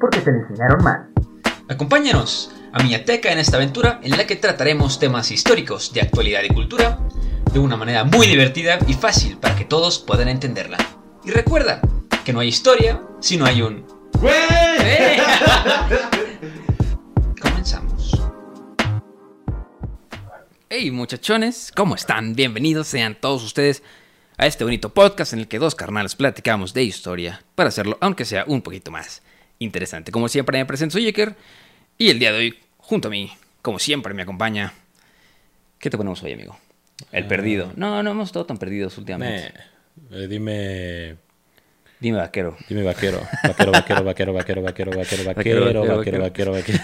Porque te la enseñaron mal. Acompáñanos a Miateca en esta aventura en la que trataremos temas históricos de actualidad y cultura de una manera muy divertida y fácil para que todos puedan entenderla. Y recuerda que no hay historia si no hay un... ¡Eh! Comenzamos. Hey muchachones, ¿cómo están? Bienvenidos sean todos ustedes a este bonito podcast en el que dos carnales platicamos de historia para hacerlo, aunque sea un poquito más interesante. Como siempre me presento, soy Yeker y el día de hoy, junto a mí, como siempre me acompaña... ¿Qué te ponemos hoy, amigo? El perdido. No, no hemos estado tan perdidos últimamente. Eh, dime. Dime vaquero. Dime vaquero. Vaquero, vaquero, vaquero, vaquero, vaquero, vaquero, vaquero, vaquero, vaquero, vaquero.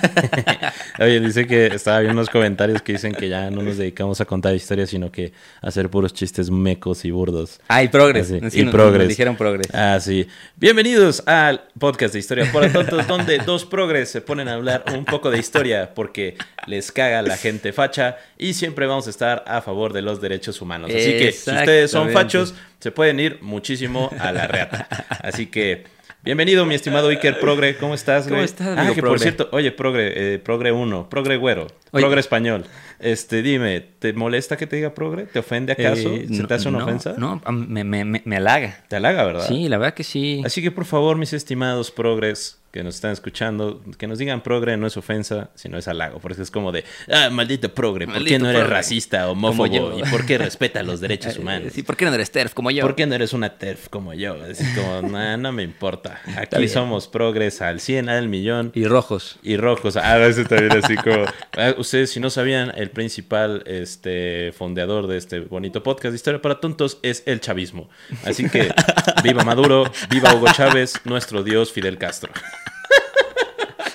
Oye, dice que estaba viendo unos comentarios que dicen que ya no nos dedicamos a contar historias, sino que a hacer puros chistes mecos y burdos. Ah, y progres. Sí, y nos- progres. nos dijeron progres. Ah, sí. Bienvenidos al podcast de Historia para Tontos, donde dos progres se ponen a hablar un poco de historia porque les caga la gente facha y siempre vamos a estar a favor de los derechos humanos. Así que si ustedes son fachos, se pueden ir muchísimo a la reata. Así que, bienvenido, mi estimado Iker Progre. ¿Cómo estás, ¿Cómo güey? estás, Ah, amigo que por cierto, oye, Progre, eh, Progre 1, Progre Güero, Oye. Progre Español. Este, dime, ¿te molesta que te diga Progre? ¿Te ofende acaso? Eh, ¿Se no- te hace una no, ofensa? No, me, me, me, me halaga. Te halaga, ¿verdad? Sí, la verdad que sí. Así que por favor, mis estimados progres que nos están escuchando, que nos digan progre no es ofensa, sino es halago, porque es como de, ah, maldito progre, ¿por qué no eres progre, racista, homófobo? ¿Y por qué respeta los derechos humanos? Eh, Sí, ¿por qué no eres TERF como yo? ¿Por qué no eres una TERF como yo? Es como, nah, no me importa. Aquí somos progres al 100, al millón. Y rojos. Y rojos, ah, ese también así como... Ah, Ustedes, si no sabían, el principal este, fondeador de este bonito podcast de Historia para Tontos es el chavismo. Así que, viva Maduro, viva Hugo Chávez, nuestro dios Fidel Castro.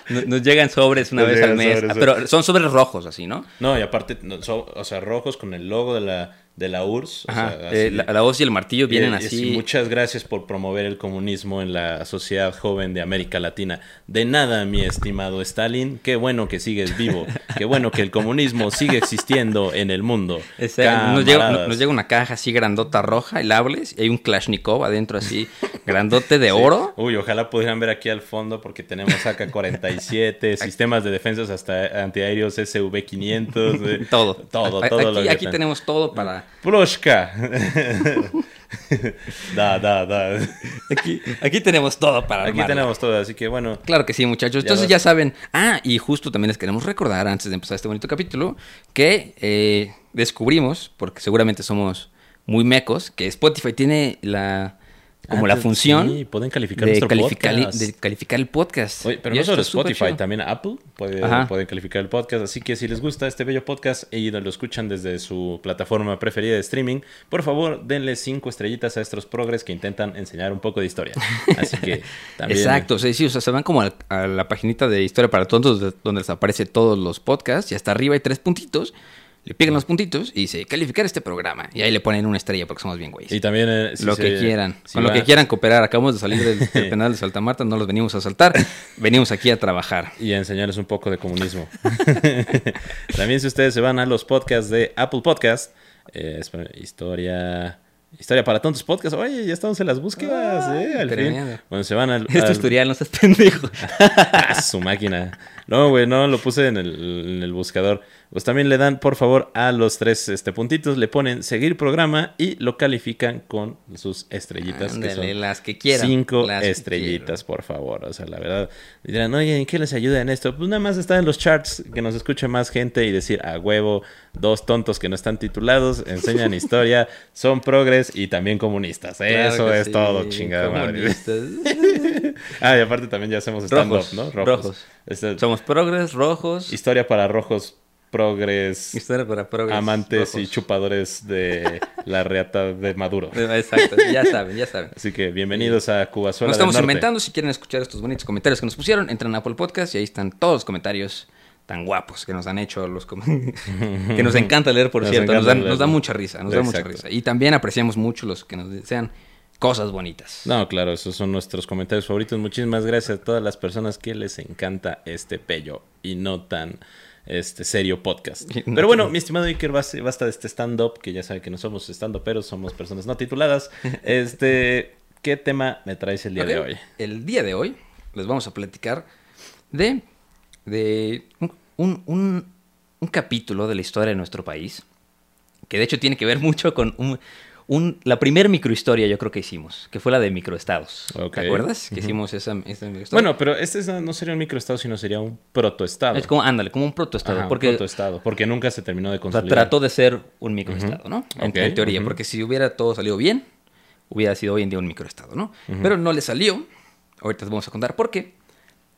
Nos, llegan sobres una Nos vez al mes. sobres, Ah, Pero son sobres rojos, así, ¿no? No, y aparte, no, son- o sea, rojos con el logo de la, de la URSS. o eh, así. la, la hoz y el martillo vienen Y- y así. muchas gracias por promover el comunismo en la sociedad joven de América Latina. De nada, mi estimado Stalin. Qué bueno que sigues vivo. Qué bueno que el comunismo sigue existiendo en el mundo. Ese- nos, llega, Camaradas. nos llega una caja así grandota roja, y la hables, y hay un Kalashnikov adentro así, grandote de oro. Uy, ojalá pudieran ver aquí al fondo porque tenemos AK-47, sistemas de defensas hasta antiaéreos SV-500. eh, Todo. Todo, todo Aquí, lo que aquí ten- tenemos todo para. Ploshka. da, da, da. Aquí, aquí tenemos todo para. Aquí armarla. tenemos todo, así que bueno. Claro que sí, muchachos. Entonces ya saben. Ah, y justo también les queremos recordar, antes de empezar este bonito capítulo, que eh, descubrimos, porque seguramente somos muy mecos, que Spotify tiene la como Ah, la función sí, pueden calificar de, nuestro calificar, podcast. de calificar el podcast. Oye, pero Y no solo Spotify, chido. también Apple puede, pueden calificar el podcast. Así que si les gusta este bello podcast y lo escuchan desde su plataforma preferida de streaming, por favor denle cinco estrellitas a estos progres que intentan enseñar un poco de historia. Así que también. Exacto, sí, sí, o sea, se van como a, la paginita de Historia para Tontos de- donde les aparece todos los podcasts y hasta arriba hay tres puntitos, le pican los puntitos y dice calificar este programa y ahí le ponen una estrella porque somos bien güeyes. Y también. eh, si lo se- que quieran, si con lo que quieran cooperar. Acabamos de salir del, del penal de Santa Marta, no los venimos a saltar, venimos aquí a trabajar. Y a enseñarles un poco de comunismo. también si ustedes se van a los podcasts de Apple Podcast, eh, historia... Historia para tontos podcast. Oye, ya estamos en las búsquedas, Ay, ¿eh? Al fin. Bueno, se van al... Es tu al- historial, no seas pendejo. Ah, su máquina. No, güey, no, lo puse en el, en el buscador. Pues también le dan, por favor, a los tres este, puntitos, le ponen seguir programa y lo califican con sus estrellitas. que Ándale, son las que quieran. Cinco las estrellitas, por favor. O sea, la verdad. Dirán, oye, ¿en qué les ayuda en esto? Pues nada más está en los charts, que nos escuche más gente y decir, a huevo, dos tontos que no están titulados, enseñan historia, son progres y también comunistas. Claro Eso es sí, todo, chingada madre. ah, y aparte también ya hacemos stand-up, Rojos, ¿no? rojos. Este, Somos progres, rojos. historia para rojos, progres, Historia para progres. amantes y chupadores de la reata de Maduro. Exacto, ya saben, ya saben. Así que bienvenidos a Cubazuela Nos del estamos Norte. inventando. Si quieren escuchar estos bonitos comentarios que nos pusieron, entran a Apple Podcast y ahí están todos los comentarios tan guapos que nos han hecho los que nos encanta leer, por Nos cierto. Nos, dan- leer. nos da mucha risa, nos da mucha risa. Y también apreciamos mucho los que nos desean cosas bonitas. No, claro, esos son nuestros comentarios favoritos. Muchísimas gracias a todas las personas que les encanta este pello y no tan este serio podcast. No Pero bueno, mi estimado Iker, basta, de este stand-up, que ya sabe que no somos stand pero somos personas no tituladas. Este, ¿qué tema me traes el día de hoy? El día de hoy les vamos a platicar de, de un- un capítulo de la historia de nuestro país, que de hecho tiene que ver mucho con un, un- la primer microhistoria yo creo que hicimos, que fue la de microestados. Ok. ¿Te acuerdas? Que Ujú. hicimos esa, esa microhistoria. Bueno, pero este es- no sería un microestado, sino sería un protoestado. es como, ándale, como un protoestado, Ajá, un porque protoestado, porque nunca se terminó de o sea, consolidar. trató de ser un microestado, ¿no? En, Ok, en teoría, ujú. porque si hubiera todo salido bien, hubiera sido hoy en día un microestado, ¿no? Pero no le salió. Ahorita les vamos a contar por qué.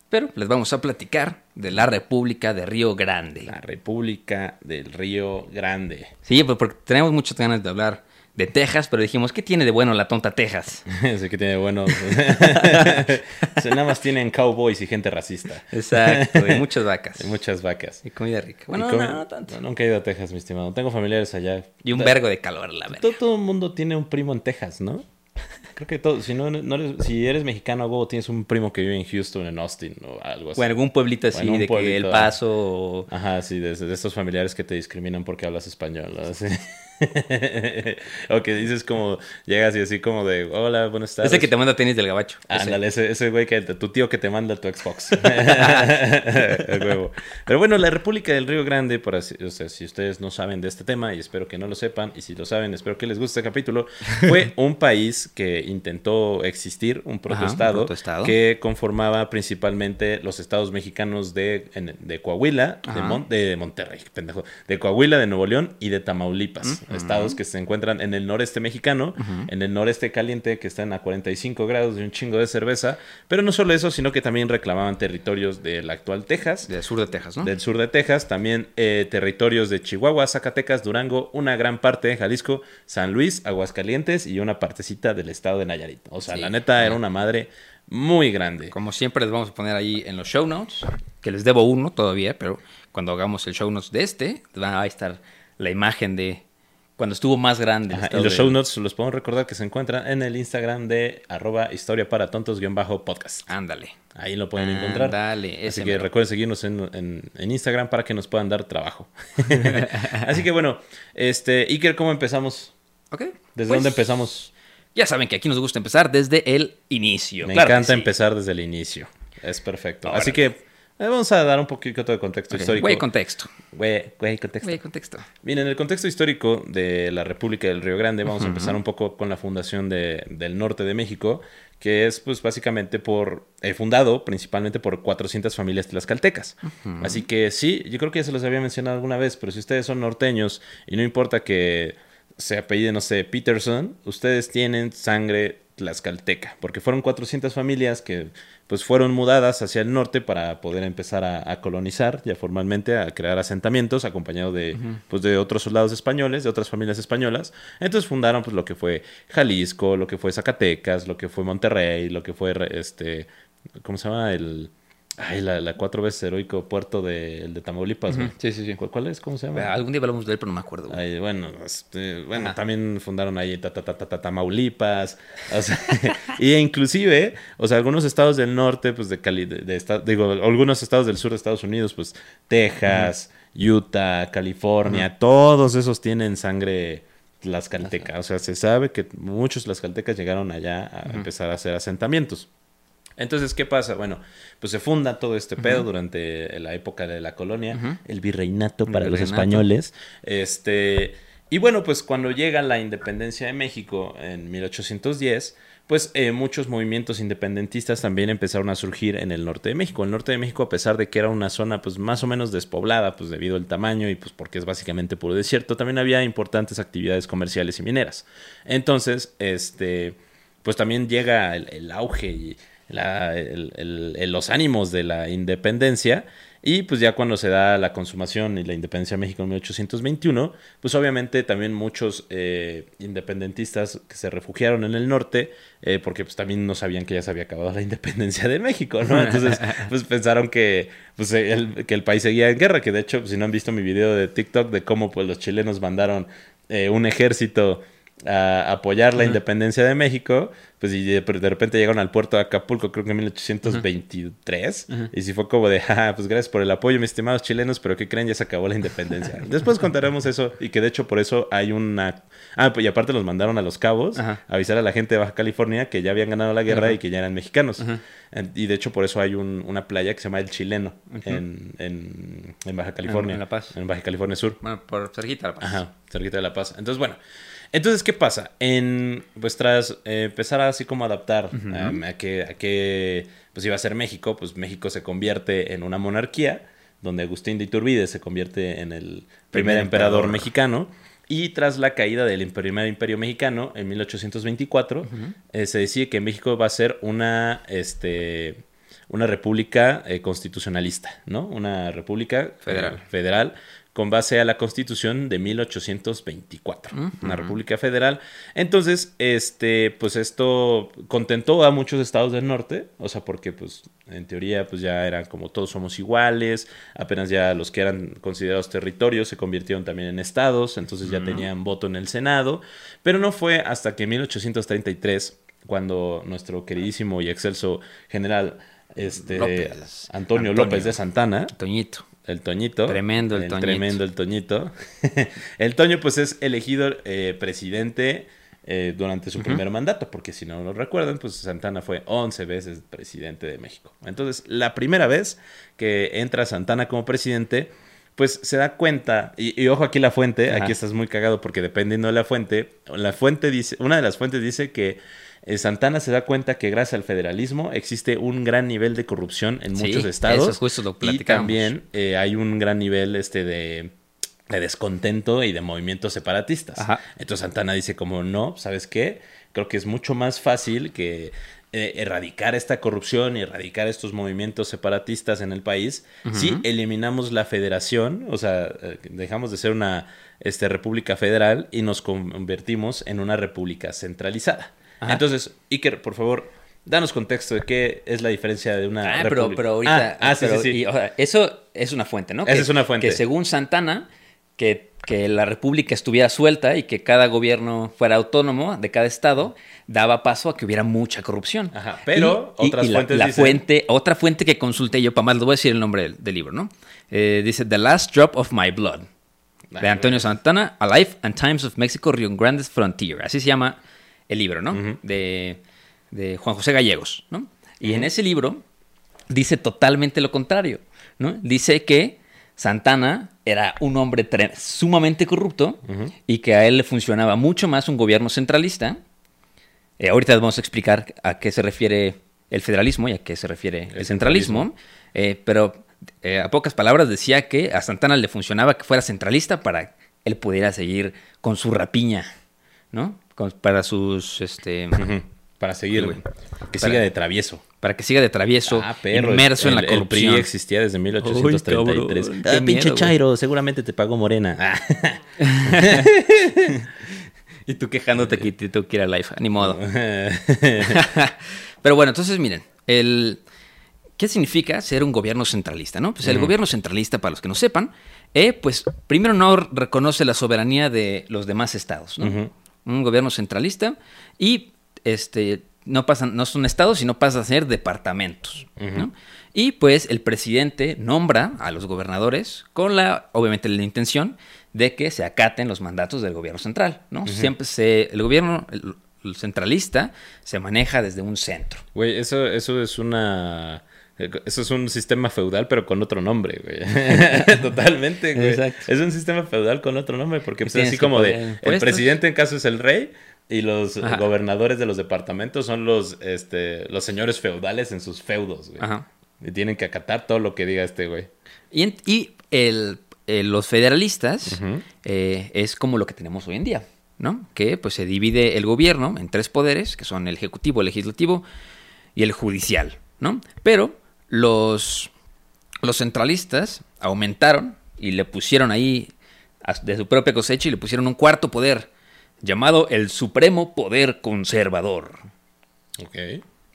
Pero les vamos a platicar de la República de Río Grande. La República del Río Grande. Sí, pues porque tenemos muchas ganas de hablar de Texas, pero dijimos, ¿qué tiene de bueno la tonta Texas? Ese que tiene buenos. Se nada más tienen cowboys y gente racista. Exacto, y muchas vacas. Y muchas vacas. Y comida rica. Bueno, no, no tanto. no, nunca he ido a Texas, mi estimado. Tengo familiares allá. Y un vergo de calor, la verdad. Todo, todo el mundo tiene un primo en Texas, ¿no? Creo que todo. Si, no, no eres, si eres mexicano, huevo, tienes un primo que vive en Houston, en Austin o algo así. O en algún pueblito así, Bueno, de que El ah. Paso... o- Ajá, sí, de, de estos familiares que te discriminan porque hablas español. ¿no? Así. o que dices como, llegas y así como de, hola, buenas tardes. Ese que te manda tenis del gabacho. Ese. Ándale, ese, ese güey que tu tío que te manda tu Xbox. El huevo. Pero bueno, la República del Río Grande, por así, o sea, si ustedes no saben de este tema, y espero que no lo sepan, y si lo saben, espero que les guste este capítulo, fue un país que intentó existir, un protoestado, protoestado. que conformaba principalmente los estados mexicanos de, en- de Coahuila, de. Mon- de Monterrey, pendejo, de Coahuila, de Nuevo León y de Tamaulipas, estados que se encuentran en el noreste mexicano, en el noreste caliente que están a 45 grados de un chingo de cerveza, pero no solo eso, sino que también reclamaban territorios del actual Texas, Del sur de Texas, ¿no? del sur de Texas, también eh, territorios de Chihuahua, Zacatecas, Durango, una gran parte de Jalisco, San Luis, Aguascalientes y una partecita del estado de Nayarit. O sea, Sí. la neta era una madre muy grande. Como siempre les vamos a poner ahí en los show notes, que les debo uno todavía, pero cuando hagamos el show notes de este, va a estar la imagen de cuando estuvo más grande. Ajá, y los show notes los podemos recordar que se encuentran en el Instagram de arroba historia para tontos-podcast. Ándale. Ahí lo pueden encontrar. Ándale, Así que mero. recuerden seguirnos en, en- en Instagram para que nos puedan dar trabajo. Así que bueno, este, Iker, ¿cómo empezamos? Ok. ¿Desde pues, dónde empezamos? Ya saben que aquí nos gusta empezar desde el inicio. Me Claro encanta sí. empezar desde el inicio. Es perfecto. Así que vamos a dar un poquito de contexto histórico. Güey, contexto. Güey, güey, contexto. Güey, contexto. Bien, en el contexto histórico de la República del Río Grande, vamos a empezar un poco con la fundación de- del norte de México, que es pues básicamente por, eh, fundado principalmente por 400 familias tlaxcaltecas. Así que sí, yo creo que ya se los había mencionado alguna vez, pero si ustedes son norteños y no importa que se apellide, no sé, Peterson, ustedes tienen sangre tlaxcalteca, porque fueron 400 familias que pues fueron mudadas hacia el norte para poder empezar a, a colonizar ya formalmente, a crear asentamientos, acompañado de, pues, de otros soldados españoles, de otras familias españolas. Entonces fundaron pues lo que fue Jalisco, lo que fue Zacatecas, lo que fue Monterrey, lo que fue este, ¿cómo se llama? El ay, la, la cuatro veces heroico puerto de, el de Tamaulipas, güey. Sí, sí, sí. ¿Cuál, cuál es? ¿Cómo se llama? Algún día hablamos de él, pero no me acuerdo. güey. Ay, bueno, este, bueno, Ajá. también fundaron ahí ta, ta, ta, ta, ta, Tamaulipas, o sea, y inclusive, o sea, algunos estados del norte, pues de Cali, de, de digo, algunos estados del sur de Estados Unidos, pues Texas, Utah, California, todos esos tienen sangre tlaxcalteca, o sea, se sabe que muchos tlaxcaltecas llegaron allá a empezar a hacer asentamientos. Entonces, ¿qué pasa? Bueno, pues se funda todo este pedo durante la época de la colonia, el virreinato para los virreinato. españoles. Este, y bueno, pues cuando llega la independencia de México en 1810, pues eh, muchos movimientos independentistas también empezaron a surgir en el norte de México. El norte de México, a pesar de que era una zona pues más o menos despoblada, pues debido al tamaño y pues porque es básicamente puro desierto, también había importantes actividades comerciales y mineras. Entonces, este, pues también llega el, el auge y los ánimos de la independencia. Y pues ya cuando se da la consumación y la independencia de México en 1821, pues obviamente también muchos eh, independentistas que se refugiaron en el norte, eh, porque pues también no sabían que ya se había acabado la independencia de México, ¿no? Entonces pues pensaron que, pues, el, que el país seguía en guerra, que de hecho si no han visto mi video de TikTok de cómo pues los chilenos mandaron eh, un ejército a apoyar la independencia de México, pues y de, de repente llegaron al puerto de Acapulco, creo que en 1823, y si fue como de, ah, pues gracias por el apoyo, mis estimados chilenos, pero ¿qué creen? Ya se acabó la independencia. Después contaremos eso, y que de hecho por eso hay una... Ah, pues y aparte los mandaron a Los Cabos a avisar a la gente de Baja California que ya habían ganado la guerra y que ya eran mexicanos. Y de hecho por eso hay un- una playa que se llama El Chileno en, en- en Baja California. en La Paz. En Baja California Sur. Bueno, por cerquita la paz. Ajá, cerquita de La Paz. Entonces, bueno. Entonces, ¿qué pasa? En, pues tras eh, empezar así como a adaptar um, a que, a que pues iba a ser México, pues México se convierte en una monarquía, donde Agustín de Iturbide se convierte en el primer, emperador, emperador. mexicano. Y tras la caída del primer imperio mexicano en 1824, eh, se decide que México va a ser una, este, una república eh, constitucionalista, ¿no? Una república eh, Federal. federal con base a la Constitución de 1824, una república federal. Entonces, este, pues esto contentó a muchos estados del norte, o sea, porque pues en teoría pues ya eran como todos somos iguales, apenas ya los que eran considerados territorios se convirtieron también en estados, entonces ya tenían voto en el Senado, pero no fue hasta que en 1833 cuando nuestro queridísimo y excelso general este López. Antonio, Antonio. López de Santana Toñito. El Toñito. Tremendo el Toñito. Tremendo el Toñito. el Toño, pues, es elegido eh, presidente eh, durante su primer mandato, porque si no lo recuerdan, pues Santana fue 11 veces presidente de México. Entonces, la primera vez que entra Santana como presidente, pues se da cuenta, y, y ojo aquí la fuente, Ajá. aquí estás muy cagado porque dependiendo de la fuente, la fuente dice, una de las fuentes dice que Santana se da cuenta que gracias al federalismo existe un gran nivel de corrupción en Sí, muchos estados. eso justo lo y también eh, hay un gran nivel este de, de descontento y de movimientos separatistas. Ajá. Entonces Santana dice como no, ¿sabes qué? Creo que es mucho más fácil que eh, erradicar esta corrupción y erradicar estos movimientos separatistas en el país si eliminamos la federación, o sea, eh, dejamos de ser una este, república federal y nos convertimos en una república centralizada. Ajá. Entonces, Iker, por favor, danos contexto de qué es la diferencia de una Ah, pero, pero ahorita. Ah, ah, sí, pero- sí, sí. y, o sea, eso es una fuente, ¿no? Esa Que- es una fuente. Que según Santana, que, que la república estuviera suelta y que cada gobierno fuera autónomo de cada estado, daba paso a que hubiera mucha corrupción. Ajá, pero Y- y- otras y la- fuentes la, dicen- fuente, otra fuente que consulté yo, para más, le voy a decir el nombre del, del libro, ¿no? Eh, dice The Last Drop of My Blood. De Ah, Antonio bueno. Santana, A Life and Times of Mexico, Rio Grande's Frontier. Así se llama el libro, ¿no? De, de Juan José Gallegos, ¿no? Y en ese libro dice totalmente lo contrario, ¿no? Dice que Santana era un hombre sumamente corrupto y que a él le funcionaba mucho más un gobierno centralista. Eh, ahorita vamos a explicar a qué se refiere el federalismo y a qué se refiere el, El centralismo. Eh, pero eh, a pocas palabras decía que a Santana le funcionaba que fuera centralista para él pudiera seguir con su rapiña, ¿no? Para sus, este. Para seguir, güey. que Para- siga de travieso. para que siga de travieso, Ah, perro, inmerso en la corrupción. El PRI existía desde 1833. Uy, cabrón, ah, pinche miedo. Chairo, seguramente te pagó Morena. Ah. Y tú quejándote que ir a live, ni modo. Pero bueno, entonces miren, el, ¿qué significa ser un gobierno centralista? ¿no? Pues el gobierno centralista, para los que no sepan, eh, pues primero no reconoce la soberanía de los demás estados. ¿no? Un gobierno centralista y este, no, pasan, no son estados, sino pasan a ser departamentos. ¿no? Y pues el presidente nombra a los gobernadores con la, obviamente, la intención de que se acaten los mandatos del gobierno central. ¿no? Siempre se, el gobierno, el- el centralista se maneja desde un centro. Güey, eso, eso es una. Eso es un sistema feudal, pero con otro nombre, güey. Totalmente, güey. Exacto. Es un sistema feudal con otro nombre, porque pues, así como de. El presidente, en caso, es el rey. Y los Ajá. gobernadores de los departamentos son los, este, los señores feudales en sus feudos, güey. Ajá. Y tienen que acatar todo lo que diga este güey. Y, y el- eh, los federalistas eh, es como lo que tenemos hoy en día, ¿no? Que pues se divide el gobierno en tres poderes, que son el ejecutivo, el legislativo y el judicial, ¿no? Pero los, los centralistas aumentaron y le pusieron ahí a- de su propia cosecha y le pusieron un cuarto poder llamado el Supremo Poder Conservador. Ok.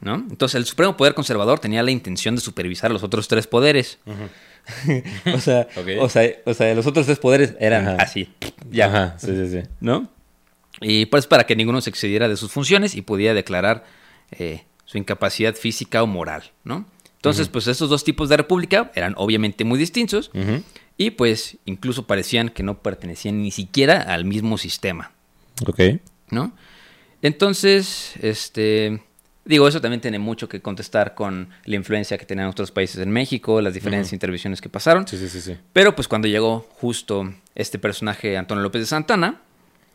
¿no? Entonces el Supremo Poder Conservador tenía la intención de supervisar los otros tres poderes. o, sea, o, sea, o sea, los otros tres poderes eran Ajá. así, ya, Ajá, sí, sí, sí. ¿no? Y pues para que ninguno se excediera de sus funciones y pudiera declarar eh, su incapacidad física o moral, ¿no? Entonces, pues estos dos tipos de república eran obviamente muy distintos y pues incluso parecían que no pertenecían ni siquiera al mismo sistema. Ok. ¿no? Entonces, este, digo, eso también tiene mucho que contestar con la influencia que tenían otros países en México, las diferentes intervenciones que pasaron. Sí, sí, sí, sí. Pero pues cuando llegó justo este personaje, Antonio López de Santana,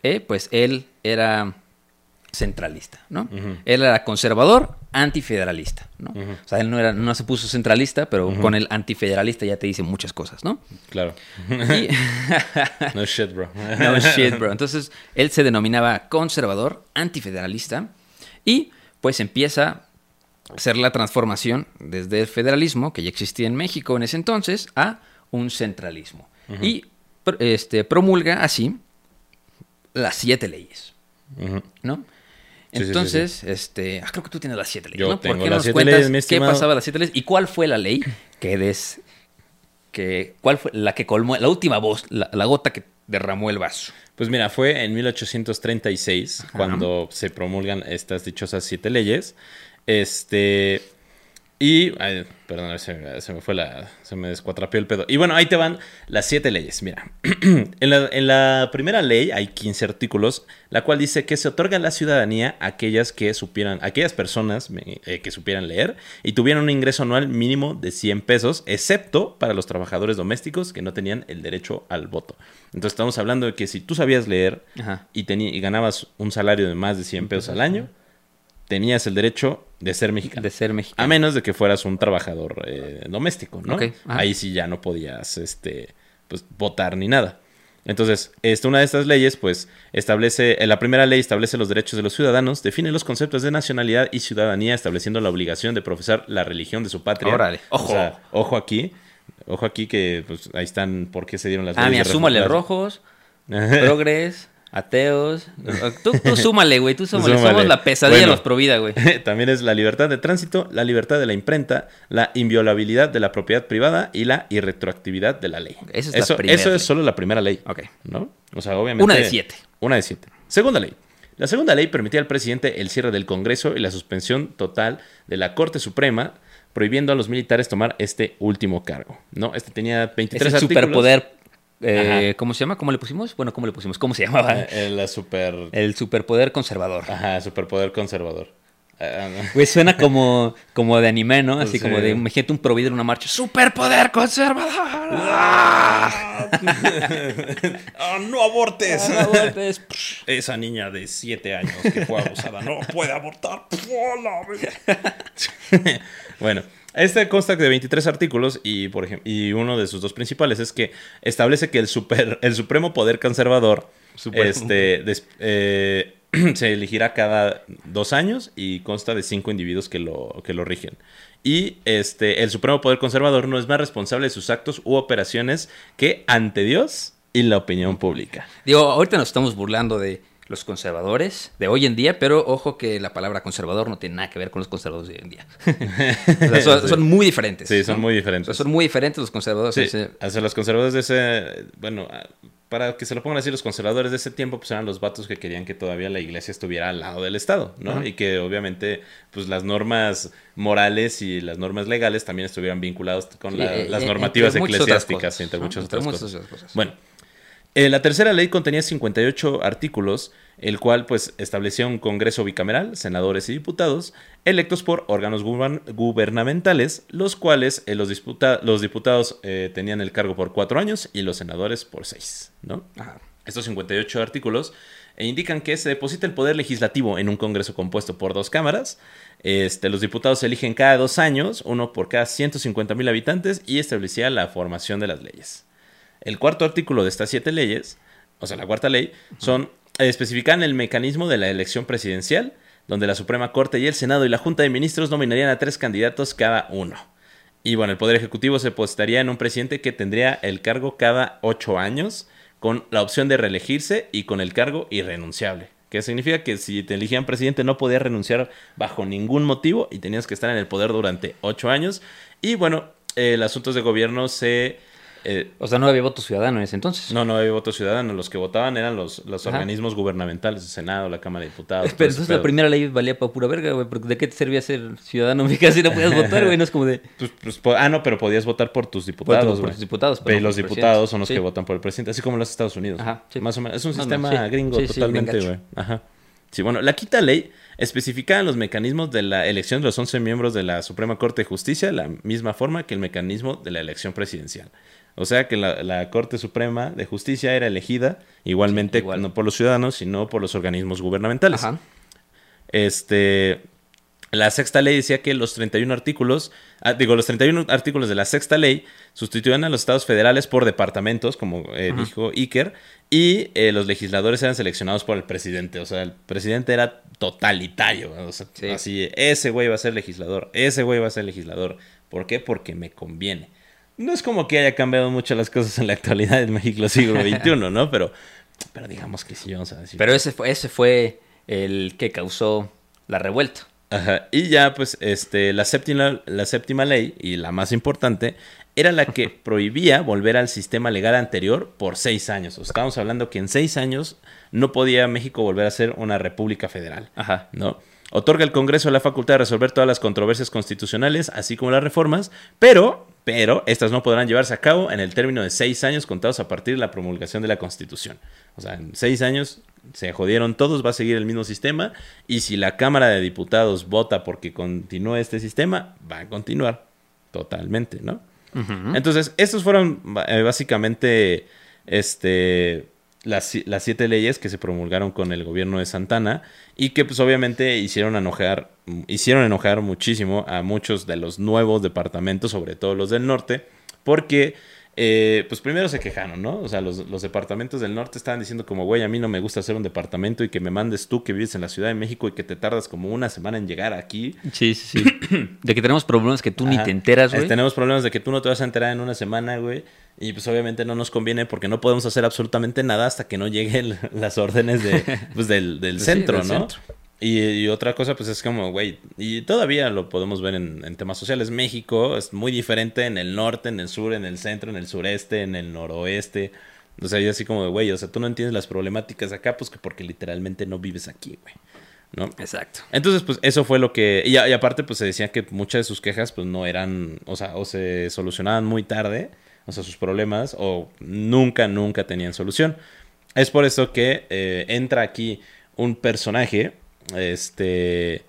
eh, pues él era centralista, ¿no? Él era conservador, antifederalista, ¿no? O sea, él no, era, no se puso centralista, pero con el antifederalista ya te dice muchas cosas, ¿no? Claro. Y- No shit, bro. no shit, bro. Entonces, él se denominaba conservador, antifederalista, y pues empieza a hacer la transformación desde el federalismo, que ya existía en México en ese entonces, a un centralismo. Y este, promulga así las siete leyes. ¿no? Sí, sí, sí, Entonces, este, ah, creo que tú tienes las siete leyes, Yo ¿no? tengo ¿Por qué las nos siete cuentas leyes, qué pasaba las siete leyes y cuál fue la ley que des que cuál fue la que colmó la última voz, la, la gota que derramó el vaso? Pues mira, fue en 1836 cuando se promulgan estas dichosas siete leyes. Este. Y. ay, perdón, se, me- se me fue la. Se me descuatrapió el pedo. Y bueno, ahí te van las siete leyes. Mira. en, la, en la primera ley hay 15 artículos, la cual dice que se otorga la ciudadanía a aquellas que supieran. aquellas personas eh, que supieran leer y tuvieran un ingreso anual mínimo de 100 pesos, excepto para los trabajadores domésticos que no tenían el derecho al voto. Entonces estamos hablando de que si tú sabías leer Ajá. y, y ganabas un salario de más de 100 pesos al año, tenías el derecho de ser mexicano. De ser mexicano. A menos de que fueras un trabajador eh, doméstico, ¿no? Ahí sí ya no podías este, pues, votar ni nada. Entonces, este, una de estas leyes, pues, establece, eh, la primera ley establece los derechos de los ciudadanos, define los conceptos de nacionalidad y ciudadanía, estableciendo la obligación de profesar la religión de su patria. Órale, ojo. O sea, ojo aquí, ojo aquí que, pues, ahí están por qué se dieron las Ah, leyes. mira, de súmale rojos, progres, ateos. Tú, tú súmale, güey, tú súmale. Súmale. Somos la pesadilla Bueno. de los Provida, güey. También es la libertad de tránsito, la libertad de la imprenta, la inviolabilidad de la propiedad privada y la irretroactividad de la ley. Esa es la eso, primera eso ley. es solo la primera ley. Ok. ¿No? O sea, obviamente. Una de siete. Una de siete. Segunda ley. La segunda ley permitía al presidente el cierre del Congreso y la suspensión total de la Corte Suprema, prohibiendo a los militares tomar este último cargo. ¿No? Este tenía Es 23 el artículos. superpoder. Eh. ¿Cómo se llama? ¿Cómo le pusimos? Bueno, ¿cómo le pusimos? ¿Cómo se llamaba? Eh, la super. El superpoder conservador. Ajá, superpoder conservador. Ah, no. Güey, suena como, como de anime, ¿no? Así Sí. como de, imagínate un Provida en una marcha. ¡Superpoder conservador! ¡Ah, no abortes! Ah, golpes. Esa niña de 7 años que fue abusada no puede abortar. bueno, este consta de 23 artículos y, por ejemplo, y uno de sus dos principales es que establece que el, super, el Supremo Poder Conservador Supremo. este, des- eh, se elegirá cada dos años y consta de cinco individuos que lo, que lo rigen. Y este, el Supremo Poder Conservador no es más responsable de sus actos u operaciones que ante Dios y la opinión pública. Digo, ahorita nos estamos burlando de los conservadores de hoy en día, pero ojo que la palabra conservador no tiene nada que ver con los conservadores de hoy en día. O sea, son, Sí. son muy diferentes. Sí, son ¿no? muy O diferentes. sea, son muy diferentes los conservadores. Sí, ese- hacia los conservadores de ese, bueno, ah, para que se lo pongan así, los conservadores de ese tiempo, pues eran los vatos que querían que todavía la iglesia estuviera al lado del Estado, ¿no? Y que obviamente, pues las normas morales y las normas legales también estuvieran vinculados con Sí, la- eh, las eh, normativas entre muchas otras eclesiásticas cosas, entre ¿no? muchas Entre otras cosas. Bueno, Eh, la tercera ley contenía 58 artículos, el cual pues establecía un Congreso bicameral, senadores y diputados, electos por órganos guber- gubernamentales, los cuales eh, los, disputa- los diputados eh, tenían el cargo por cuatro años y los senadores por seis, ¿no? Ajá. Estos 58 artículos indican que se deposita el poder legislativo en un Congreso compuesto por dos cámaras. Este, los diputados se eligen cada dos años, uno por cada 150 mil habitantes, y establecía la formación de las leyes. El cuarto artículo de estas siete leyes, o sea, la cuarta ley, son eh, especifican el mecanismo de la elección presidencial, donde la Suprema Corte y el Senado y la Junta de Ministros nominarían a tres candidatos cada uno. Y bueno, el Poder Ejecutivo se postaría en un presidente que tendría el cargo cada ocho años, con la opción de reelegirse y con el cargo irrenunciable. Que significa que si te elegían presidente no podías renunciar bajo ningún motivo y tenías que estar en el poder durante ocho años. Y bueno, los asuntos de gobierno se... eh, O sea, no había voto ciudadano en ese entonces. no, no había voto ciudadano. Los que votaban eran los, los Ajá. organismos gubernamentales, el Senado, la Cámara de Diputados. Pero entonces la primera ley valía para pura verga, güey. Porque ¿de qué te servía ser ciudadano mexicano si no podías votar, güey? No es como de. Pues, pues, po- ah, no, pero podías votar por tus Por, diputados. por güey. tus diputados. pero no los por diputados son los Sí. que votan por el presidente, así como en los Estados Unidos. Ajá, sí. Más o menos. Es un sistema sí. gringo totalmente, güey. Ajá. Sí, bueno, la quinta ley especificaba los mecanismos de la elección de los 11 miembros de la Suprema Corte de Justicia de la misma forma que el mecanismo de la elección presidencial. O sea que la, la Corte Suprema de Justicia era elegida igualmente Sí, igual. no por los ciudadanos, sino por los organismos gubernamentales. Ajá. Este, la sexta ley decía que los 31 artículos, ah, digo, los 31 artículos de la sexta ley sustituían a los estados federales por departamentos, como eh, dijo Iker, y eh, los legisladores eran seleccionados por el presidente. O sea, el presidente era totalitario. o sea, Sí. Así, ese güey va a ser legislador, ese güey va a ser legislador. ¿Por qué? Porque me conviene. No es como que haya cambiado mucho las cosas en la actualidad en México siglo XXI, ¿no? Pero, pero digamos que sí, vamos a decir. Pero ese fue, ese fue el que causó la revuelta. Ajá. Y ya, pues, este, la séptima, la séptima ley, y la más importante, era la que prohibía volver al sistema legal anterior por seis años. O sea, estamos hablando que en seis años no podía México volver a ser una república federal. Ajá. ¿no? Otorga al Congreso la facultad de resolver todas las controversias constitucionales, así como las reformas, pero, pero, estas no podrán llevarse a cabo en el término de seis años contados a partir de la promulgación de la Constitución. O sea, en seis años se jodieron todos, va a seguir el mismo sistema, y si la Cámara de Diputados vota porque continúe este sistema, va a continuar totalmente, ¿no? Entonces, estos fueron eh, básicamente este, las, si- las siete leyes que se promulgaron con el gobierno de Santana y que pues obviamente hicieron enojar, hicieron enojar muchísimo a muchos de los nuevos departamentos, sobre todo los del norte, porque eh, pues primero se quejaron, ¿no? O sea, los, los departamentos del norte estaban diciendo como, güey, a mí no me gusta hacer un departamento y que me mandes tú que vives en la Ciudad de México y que te tardas como una semana en llegar aquí. Sí, sí, sí. de que tenemos problemas que tú ni te enteras, güey. Tenemos problemas de que tú no te vas a enterar en una semana, güey. Y pues obviamente no nos conviene porque no podemos hacer absolutamente nada hasta que no lleguen las órdenes de, pues, del, del Sí, centro, del ¿no? centro. Y, y otra cosa, pues es como, güey, y todavía lo podemos ver en, en temas sociales. México es muy diferente en el norte, en el sur, en el centro, en el sureste, en el noroeste. O sea, yo así como de, güey, o sea, tú no entiendes las problemáticas de acá, pues que porque literalmente no vives aquí, güey. ¿No? Exacto. Entonces, pues eso fue lo que... Y, y aparte, pues se decía que muchas de sus quejas, pues no eran, o sea, o se solucionaban muy tarde, o sea, sus problemas, o nunca, nunca tenían solución. Es por eso que eh, entra aquí un personaje, este,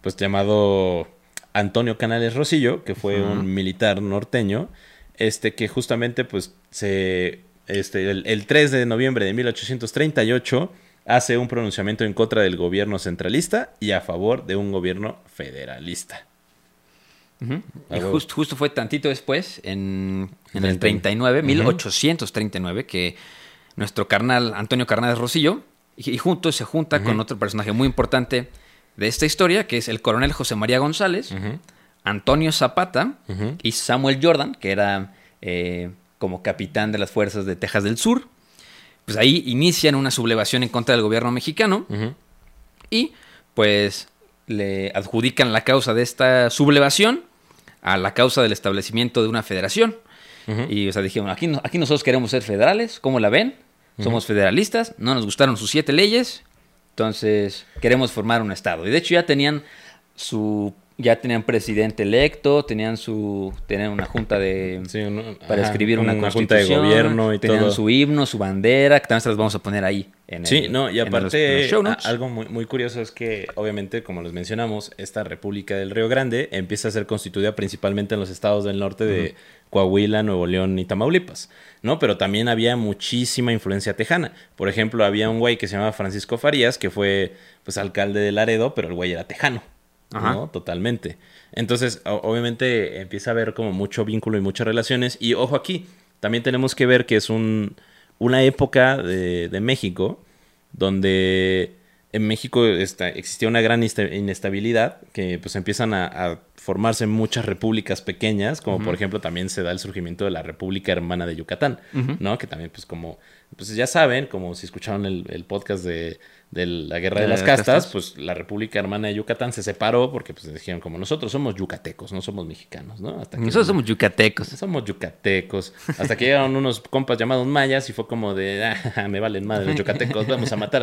pues llamado Antonio Canales Rosillo, que fue un militar norteño, este, que justamente, pues, se... Este, el, el 3 de noviembre de 1838 hace un pronunciamiento en contra del gobierno centralista y a favor de un gobierno federalista. Y just- justo fue tantito después, en, en el 30. 39, 1839, que nuestro carnal Antonio Carnales Rosillo, y, y junto se junta con otro personaje muy importante de esta historia, que es el coronel José María González, Antonio Zapata y Samuel Jordan, que era eh, como capitán de las fuerzas de Texas del Sur. Pues ahí inician una sublevación en contra del gobierno mexicano. Y pues le adjudican la causa de esta sublevación a la causa del establecimiento de una federación. Y o sea, dijeron, aquí, no- aquí nosotros queremos ser federales, ¿cómo la ven? Somos federalistas, no nos gustaron sus siete leyes, entonces queremos formar un estado. Y de hecho ya tenían su ya tenían presidente electo, tenían su tenían una junta de Sí, uno- para ajá, escribir una, una junta de constitución, gobierno y tenían todo. su himno, su bandera, que también se las vamos a poner ahí en Sí, el- no, y aparte, los show a- notes. algo muy, muy curioso es que, obviamente, como les mencionamos, esta República del Río Grande empieza a ser constituida principalmente en los estados del norte de Coahuila, Nuevo León y Tamaulipas, ¿no? Pero también había muchísima influencia tejana. Por ejemplo, había un güey que se llamaba Francisco Farías, que fue, pues, alcalde de Laredo, pero el güey era tejano, Ajá. ¿no? Totalmente. Entonces, obviamente, empieza a haber como mucho vínculo y muchas relaciones. Y ojo aquí, también tenemos que ver que es un, una época de, de México donde en México está, existía una gran inestabilidad, que pues empiezan a, a formarse muchas repúblicas pequeñas, como por ejemplo también se da el surgimiento de la República Hermana de Yucatán, ¿no? Que también pues como, pues ya saben, como si escucharon el, el podcast de, de la Guerra de, De las las Castas, Castas. pues la República Hermana de Yucatán se separó porque pues dijeron como nosotros somos yucatecos, no somos mexicanos, ¿no? Hasta que- Nosotros somos yucatecos. somos yucatecos. Hasta que llegaron unos compas llamados mayas y fue como de, ah, me valen madre los yucatecos, vamos a matar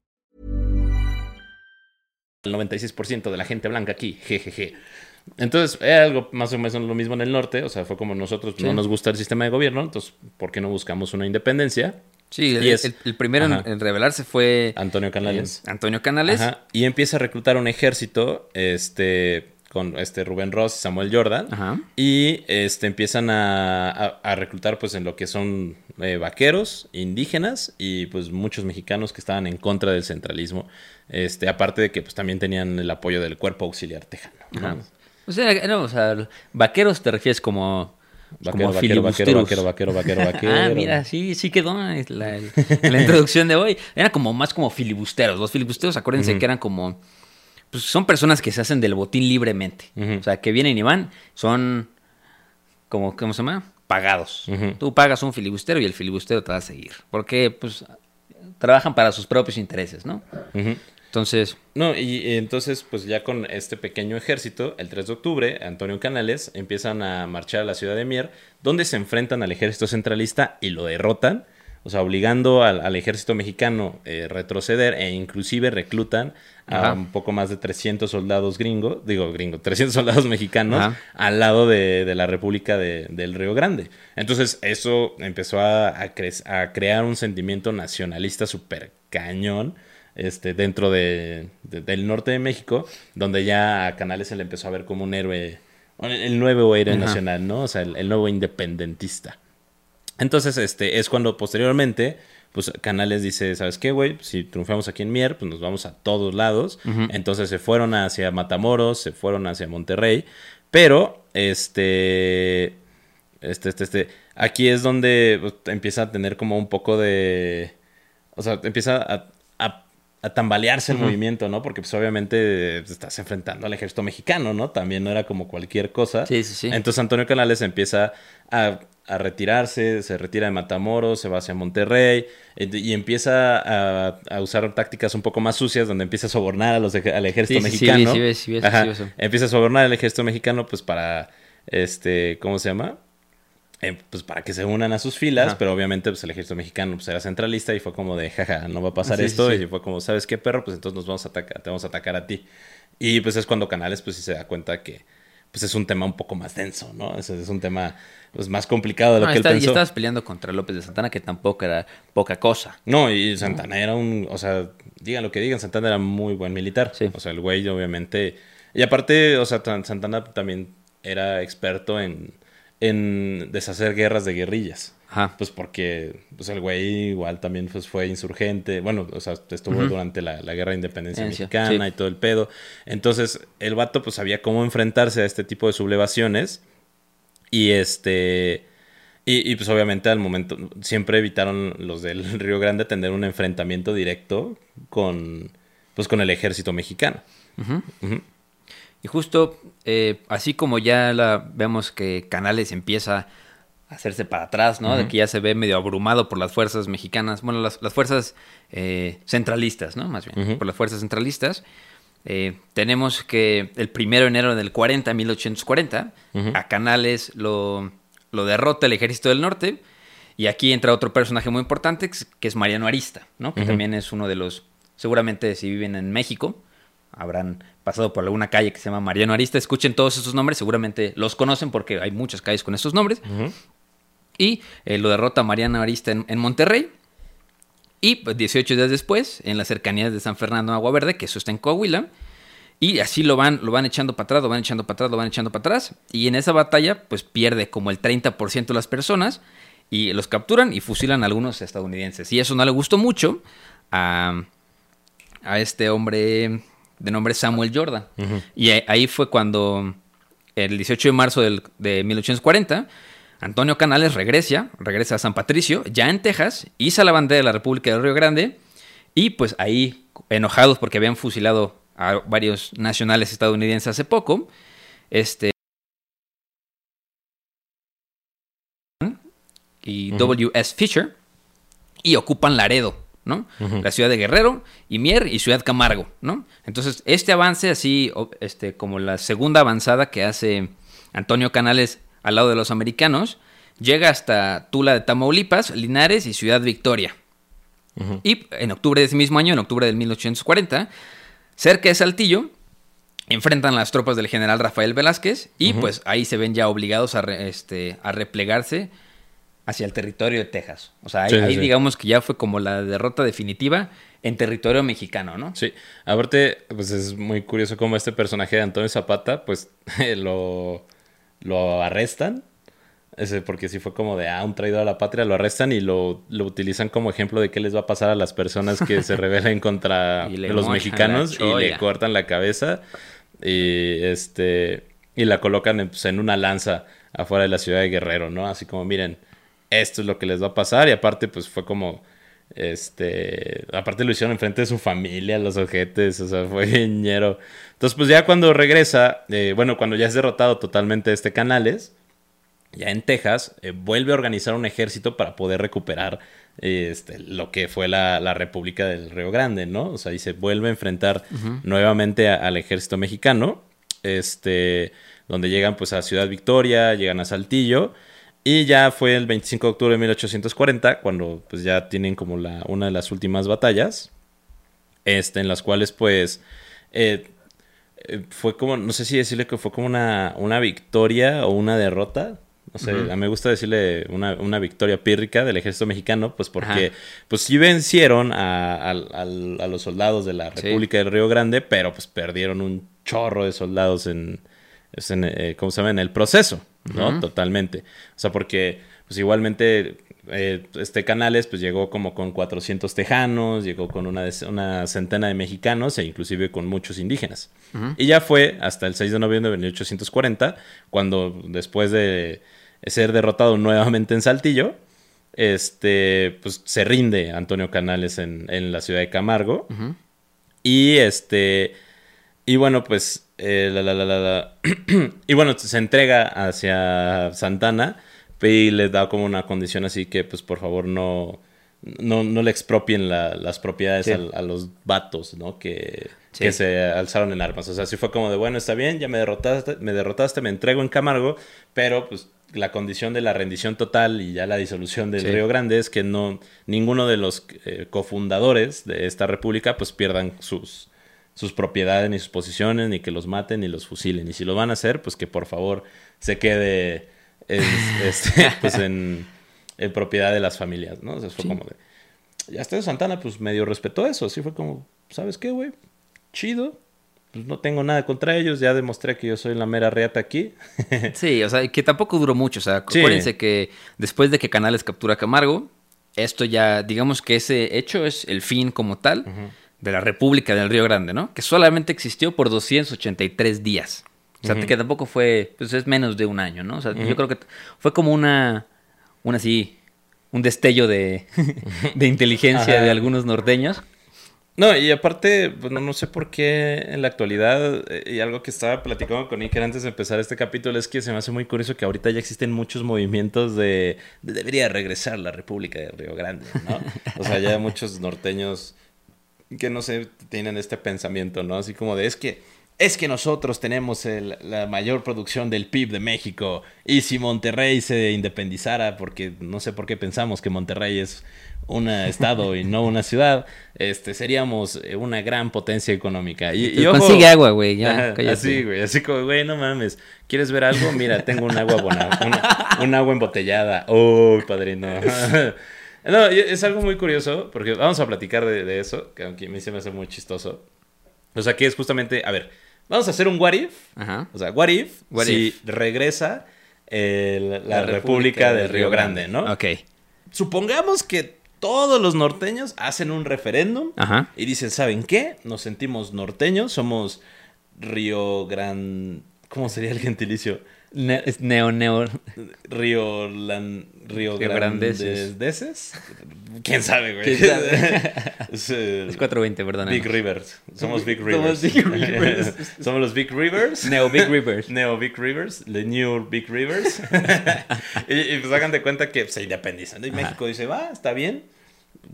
El 96% de la gente blanca aquí, jejeje. Entonces, era algo más o menos lo mismo en el norte, o sea, fue como nosotros no nos gusta el sistema de gobierno, entonces, ¿por qué no buscamos una independencia? Sí, el, Y es- el- el primero en, rebelarse fue Antonio Canales. eh, Antonio Canales. Ajá, y empieza a reclutar un ejército, este, con este Rubén Ross y Samuel Jordan, Ajá. y este empiezan a, a- a reclutar pues en lo que son eh, vaqueros, indígenas y pues muchos mexicanos que estaban en contra del centralismo, este, aparte de que pues también tenían el apoyo del cuerpo auxiliar tejano. O sea, no, o sea, vaqueros te refieres como, Vaquero, como vaquero, vaquero, vaquero, vaquero, vaquero, vaquero. Ah, mira, sí, sí quedó la, la introducción de hoy. Era como más como filibusteros. Los filibusteros, acuérdense que eran como. Pues son personas que se hacen del botín libremente. O sea, que vienen y van, son. como ¿Cómo se llama? Pagados. Tú pagas un filibustero y el filibustero te va a seguir. Porque, pues, trabajan para sus propios intereses, ¿no? Entonces, No, y y entonces, pues ya con este pequeño ejército, el 3 de octubre, Antonio Canales empiezan a marchar a la ciudad de Mier, donde se enfrentan al ejército centralista y lo derrotan, o sea, obligando al, al ejército mexicano eh, retroceder e inclusive reclutan a un poco más de 300 soldados gringos, digo gringo, 300 soldados mexicanos Ajá. al lado de, de la República de- del Río Grande. Entonces, eso empezó a, a cre- a crear un sentimiento nacionalista súper cañón este, dentro de, de- del norte de México, donde ya a Canales se le empezó a ver como un héroe, el nuevo héroe Ajá. nacional, ¿no? O sea, el, el nuevo independentista. Entonces, este, es cuando posteriormente, pues Canales dice, ¿sabes qué, güey? Si triunfamos aquí en Mier, pues nos vamos a todos lados. Entonces se fueron hacia Matamoros, se fueron hacia Monterrey, pero, este, este, este, este, aquí es donde pues, empieza a tener como un poco de, o sea, empieza a, a- a tambalearse el movimiento, ¿no? Porque pues obviamente te estás enfrentando al ejército mexicano, ¿no? También no era como cualquier cosa. Sí, sí, sí. Entonces Antonio Canales empieza a, a retirarse, se retira de Matamoros, se va hacia Monterrey eh, y empieza a, a usar tácticas un poco más sucias donde empieza a sobornar a los, al ejército Sí, sí, sí, mexicano. sí sí eso. Empieza a sobornar al ejército mexicano pues para, este, ¿cómo se llama? Eh, pues para que se unan a sus filas, Ajá. pero obviamente pues el ejército mexicano pues era centralista y fue como de, jaja, no va a pasar esto, y fue como, ¿sabes qué, perro? Pues entonces nos vamos a atacar, te vamos a atacar a ti. Y pues es cuando Canales pues sí se da cuenta que pues es un tema un poco más denso, ¿no? Es, es un tema pues más complicado de lo no, que está- él y pensó. estabas peleando contra López de Santana, que tampoco era poca cosa. No, y Santana era un, o sea, digan lo que digan, Santana era muy buen militar. Sí. O sea, el güey obviamente... Y aparte, o sea, Tan- Santana también era experto en, en deshacer guerras de guerrillas. Ajá. Pues porque pues el güey igual también pues, fue insurgente. Bueno, o sea, estuvo durante la, la guerra de independencia mexicana sí. y todo el pedo. Entonces, el vato pues sabía cómo enfrentarse a este tipo de sublevaciones. Y este. Y, y, pues obviamente al momento siempre evitaron los del Río Grande tener un enfrentamiento directo con pues con el ejército mexicano. Y justo eh, así como ya la, vemos que Canales empieza hacerse para atrás, ¿no? De que ya se ve medio abrumado por las fuerzas mexicanas, bueno, las, las fuerzas eh, centralistas, ¿no? Más bien, por las fuerzas centralistas. Eh, tenemos que el primero de enero del 40, 1840, a Canales lo, lo derrota el ejército del norte. Y aquí entra otro personaje muy importante, que es Mariano Arista, ¿no? Que también es uno de los, seguramente si viven en México, habrán pasado por alguna calle que se llama Mariano Arista. Escuchen todos esos nombres, seguramente los conocen porque hay muchas calles con esos nombres. Y eh, lo derrota Mariano Arista en, en Monterrey. Y pues, 18 días después, en las cercanías de San Fernando Agua Verde, que eso está en Coahuila. Y así lo van, lo van echando para atrás, lo van echando para atrás, lo van echando para atrás. Y en esa batalla, pues pierde como el 30% de las personas. Y los capturan y fusilan a algunos estadounidenses. Y eso no le gustó mucho a, a este hombre de nombre Samuel Jordan. Y ahí fue cuando, el 18 de marzo del, de 1840, Antonio Canales regresa, regresa a San Patricio, ya en Texas, iza la bandera de la República del Río Grande, y pues ahí, enojados porque habían fusilado a varios nacionales estadounidenses hace poco, este... y W.S. Fisher, y ocupan Laredo, ¿no? La ciudad de Guerrero, y Mier y Ciudad Camargo, ¿no? Entonces, este avance, así este, como la segunda avanzada que hace Antonio Canales al lado de los americanos, llega hasta Tula de Tamaulipas, Linares y Ciudad Victoria. Y en octubre de ese mismo año, en octubre de 1840, cerca de Saltillo, enfrentan las tropas del general Rafael Velázquez y pues ahí se ven ya obligados a, este, a replegarse hacia el territorio de Texas. O sea, ahí, Sí, sí, ahí sí. digamos que ya fue como la derrota definitiva en territorio mexicano, ¿no? Sí, aparte, pues es muy curioso cómo este personaje de Antonio Zapata, pues lo, lo arrestan. Ese, porque sí fue como de, ah, un traidor a la patria, lo arrestan y lo, lo utilizan como ejemplo de qué les va a pasar a las personas que se rebelen contra los mexicanos y le cortan la cabeza y este y la colocan en, pues, en una lanza afuera de la ciudad de Guerrero, ¿no? Así como, miren, esto es lo que les va a pasar y aparte pues fue como este, aparte lo hicieron enfrente de su familia, los ojetes, o sea, fue ñero. Entonces, pues ya cuando regresa, eh, bueno, cuando ya es derrotado totalmente este Canales, ya en Texas, eh, vuelve a organizar un ejército para poder recuperar eh, este, lo que fue la, la República del Río Grande, ¿no? O sea, y se vuelve a enfrentar nuevamente a- al ejército mexicano, este, donde llegan pues a Ciudad Victoria, llegan a Saltillo, y ya fue el 25 de octubre de 1840, cuando pues ya tienen como la, una de las últimas batallas, este, en las cuales pues eh, eh, fue como, no sé si decirle que fue como una, una victoria o una derrota. No sé, a mí me gusta decirle una, una victoria pírrica del ejército mexicano, pues porque Ajá. pues sí vencieron a, a los soldados de la Sí. República del Río Grande, pero pues perdieron un chorro de soldados en, eh, ¿cómo se llama? En el proceso, ¿no? Totalmente. O sea, porque pues igualmente eh, este Canales pues llegó como con 400 tejanos, llegó con una, una centena de mexicanos e inclusive con muchos indígenas. Y ya fue hasta el 6 de noviembre de 1840, cuando después de ser derrotado nuevamente en Saltillo, este, pues se rinde Antonio Canales en, en la ciudad de Camargo. Y este, y bueno, pues, eh, la, la, la, la, la. y bueno, se entrega hacia Santana y le da como una condición así que, pues, por favor, no, no, no le expropien la- las propiedades Sí. a, los vatos, ¿no? Que, Sí. que se alzaron en armas. O sea, sí fue como de, bueno, está bien, ya me derrotaste, me derrotaste, me entrego en Camargo, pero pues la condición de la rendición total y ya la disolución del Sí. Río Grande es que no ninguno de los eh, cofundadores de esta república pues pierdan sus sus propiedades ni sus posiciones ni que los maten ni los fusilen. Y si lo van a hacer pues que por favor se quede es- este, pues en, en propiedad de las familias no o sea, fue como de ya está Santana pues medio respetó eso. Así fue como sabes qué güey chido. Pues no tengo nada contra ellos. Ya demostré que yo soy la mera reata aquí Sí, o sea, que tampoco duró mucho. O sea, Sí. acuérdense que después de que Canales captura a Camargo, esto ya, digamos que ese hecho es el fin como tal de la República del Río Grande, ¿no? Que solamente existió por 283 días. O sea, que tampoco fue, pues es menos de un año, ¿no? O sea, yo creo que fue como una, una así, un destello de, de inteligencia Ajá. de algunos norteños. No, y aparte, no, no sé por qué en la actualidad, eh, y algo que estaba platicando con Iker antes de empezar este capítulo, es que se me hace muy curioso que ahorita ya existen muchos movimientos de, de debería regresar la República de Río Grande, ¿no? O sea, ya muchos norteños que no sé, tienen este pensamiento, ¿no? Así como de, es que, es que nosotros tenemos el- la mayor producción del PIB de México, y si Monterrey se independizara, porque no sé por qué pensamos que Monterrey es un estado y no una ciudad, este, seríamos eh, una gran potencia económica. Y, y ojo- Consigue agua, güey, ya, cállate. así, güey, así como, güey, no mames, ¿quieres ver algo? Mira, tengo un agua buena, un agua embotellada. Uy, padrino. No, es algo muy curioso, porque vamos a platicar de, de eso, que aunque a mí se me hace muy chistoso. O sea, que es justamente, a ver, vamos a hacer un what if. Ajá. O sea, what if What si if. regresa el- la, República del Río Grande, ¿no? Ok. Supongamos que todos los norteños hacen un referéndum Ajá. y dicen, ¿saben qué? Nos sentimos norteños, somos Río Gran... ¿Cómo sería el gentilicio? Ne- neo, neo. Río Lan... Río, Río. Grandeses. ¿Quién sabe, güey? ¿Quién sabe? es, eh, Es 420, perdón. Big Rivers. Somos Big Rivers. Somos Big Rivers. Somos los Big Rivers. Neo Big Rivers. Neo Big Rivers. The New Big Rivers. y, y pues hagan de cuenta que se independizan. Y México dice, va, está bien.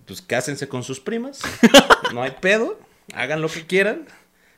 Pues cásense con sus primas. No hay pedo. Hagan lo que quieran.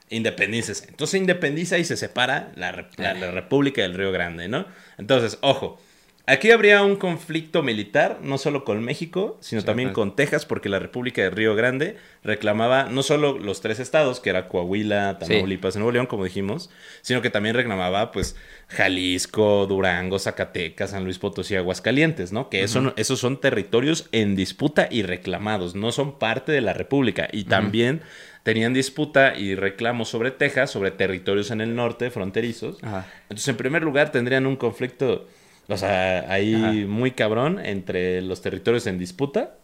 Independícese. Entonces se independiza y se separa la, la- la República del Río Grande, ¿no? Entonces, ojo. Aquí habría un conflicto militar, no solo con México, sino también con Texas, porque la República de Río Grande reclamaba no solo los tres estados, que era Coahuila, Tamaulipas Nuevo León, como dijimos, sino que también reclamaba, pues, Jalisco, Durango, Zacatecas, San Luis Potosí, Aguascalientes, ¿no? Que eso esos son territorios en disputa y reclamados, no son parte de la República. Y también tenían disputa y reclamos sobre Texas, sobre territorios en el norte, fronterizos. Ajá. Entonces, en primer lugar, tendrían un conflicto, o sea, ahí Ajá. muy cabrón entre los territorios en disputa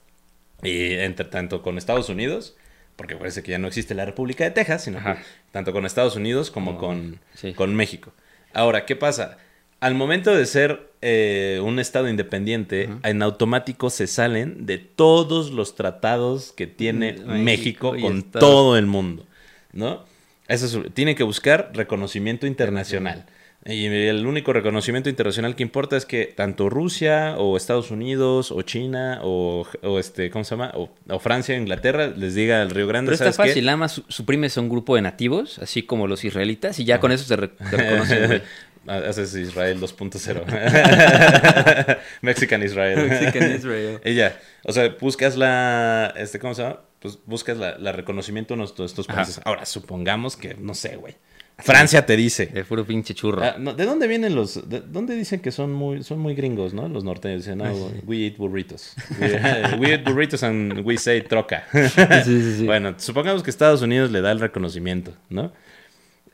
y entre tanto con Estados Unidos, porque parece que ya no existe la República de Texas, sino que tanto con Estados Unidos como con, sí. con México. Ahora, ¿qué pasa? Al momento de ser eh, un estado independiente, en automático se salen de todos los tratados que tiene Mm, México, con Estados- todo el mundo, ¿no? Eso es, tiene que buscar reconocimiento internacional. Y el único reconocimiento internacional que importa es que tanto Rusia o Estados Unidos o China o, o este, ¿cómo se llama? O, o Francia, Inglaterra les diga al Río Grande, Pero está ¿sabes qué? fácil, nada más su- suprimes a un grupo de nativos, así como los israelitas, y ya con eso se, re- se reconoce, güey. Haces Israel 2.0. Mexican Israel. Mexican Israel. Y ya. O sea, buscas la. Este, ¿Cómo se llama? Pues buscas la, la reconocimiento de estos Ajá. países. Ahora, supongamos que, no sé, güey. Francia te dice. De puro pinche churro. Ah, no, ¿De dónde vienen los.? De, ¿Dónde dicen que son muy, son muy gringos, no? Los norteños dicen, no, we eat burritos. We, we eat burritos and we say troca. sí, sí, sí. Bueno, supongamos que Estados Unidos le da el reconocimiento, ¿no?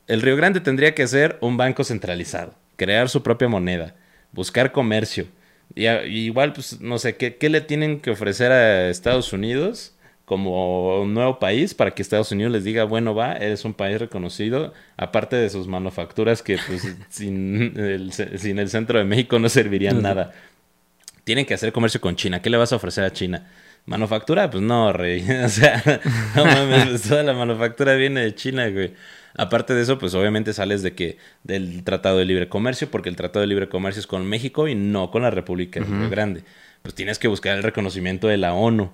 El Río Grande tendría que ser un banco centralizado, crear su propia moneda, buscar comercio. Y igual, pues, no sé, ¿qué, ¿qué le tienen que ofrecer a Estados Unidos como un nuevo país para que Estados Unidos les diga, bueno, va, eres un país reconocido, aparte de sus manufacturas que, pues, sin el, ce- sin el centro de México no servirían nada. Tienen que hacer comercio con China. ¿Qué le vas a ofrecer a China? ¿Manufactura? Pues no, rey. O sea, no mames, pues toda la manufactura viene de China, güey. Aparte de eso, pues obviamente sales de que del Tratado de Libre Comercio, porque el Tratado de Libre Comercio es con México y no con la República del Río Grande. Pues tienes que buscar el reconocimiento de la ONU.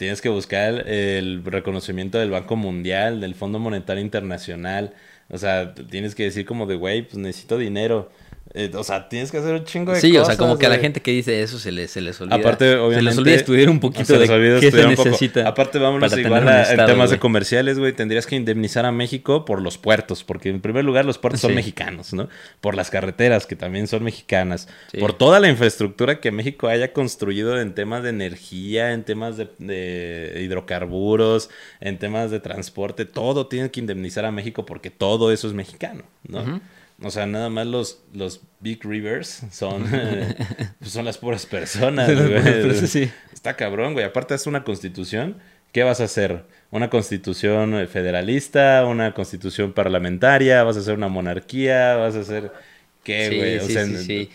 Tienes que buscar el reconocimiento del Banco Mundial, del Fondo Monetario Internacional. O sea, tienes que decir como de, güey, pues necesito dinero. Eh, o sea, tienes que hacer un chingo de Sí, cosas. o sea, como que a la gente que dice eso se les, se les olvida. Aparte, obviamente. Se les olvida estudiar un poquito se de les olvida qué se necesita. Aparte, vámonos igual a- en estado, temas de comerciales, güey. Tendrías que indemnizar a México por los puertos, porque en primer lugar los puertos son Sí. mexicanos, ¿no? Por las carreteras, que también son mexicanas. Sí. Por toda la infraestructura que México haya construido en temas de energía, en temas de, de hidrocarburos, en temas de transporte. Todo tiene que indemnizar a México porque todo eso es mexicano, ¿no? O sea, nada más los, los Big Rivers son, pues son las puras personas, Son las güey. puras personas, sí. Está cabrón, güey. Aparte es una constitución. ¿Qué vas a hacer? ¿Una constitución eh, federalista? ¿Una constitución parlamentaria? ¿Vas a hacer una monarquía? ¿Vas a hacer qué, Sí, güey? o sí, sea,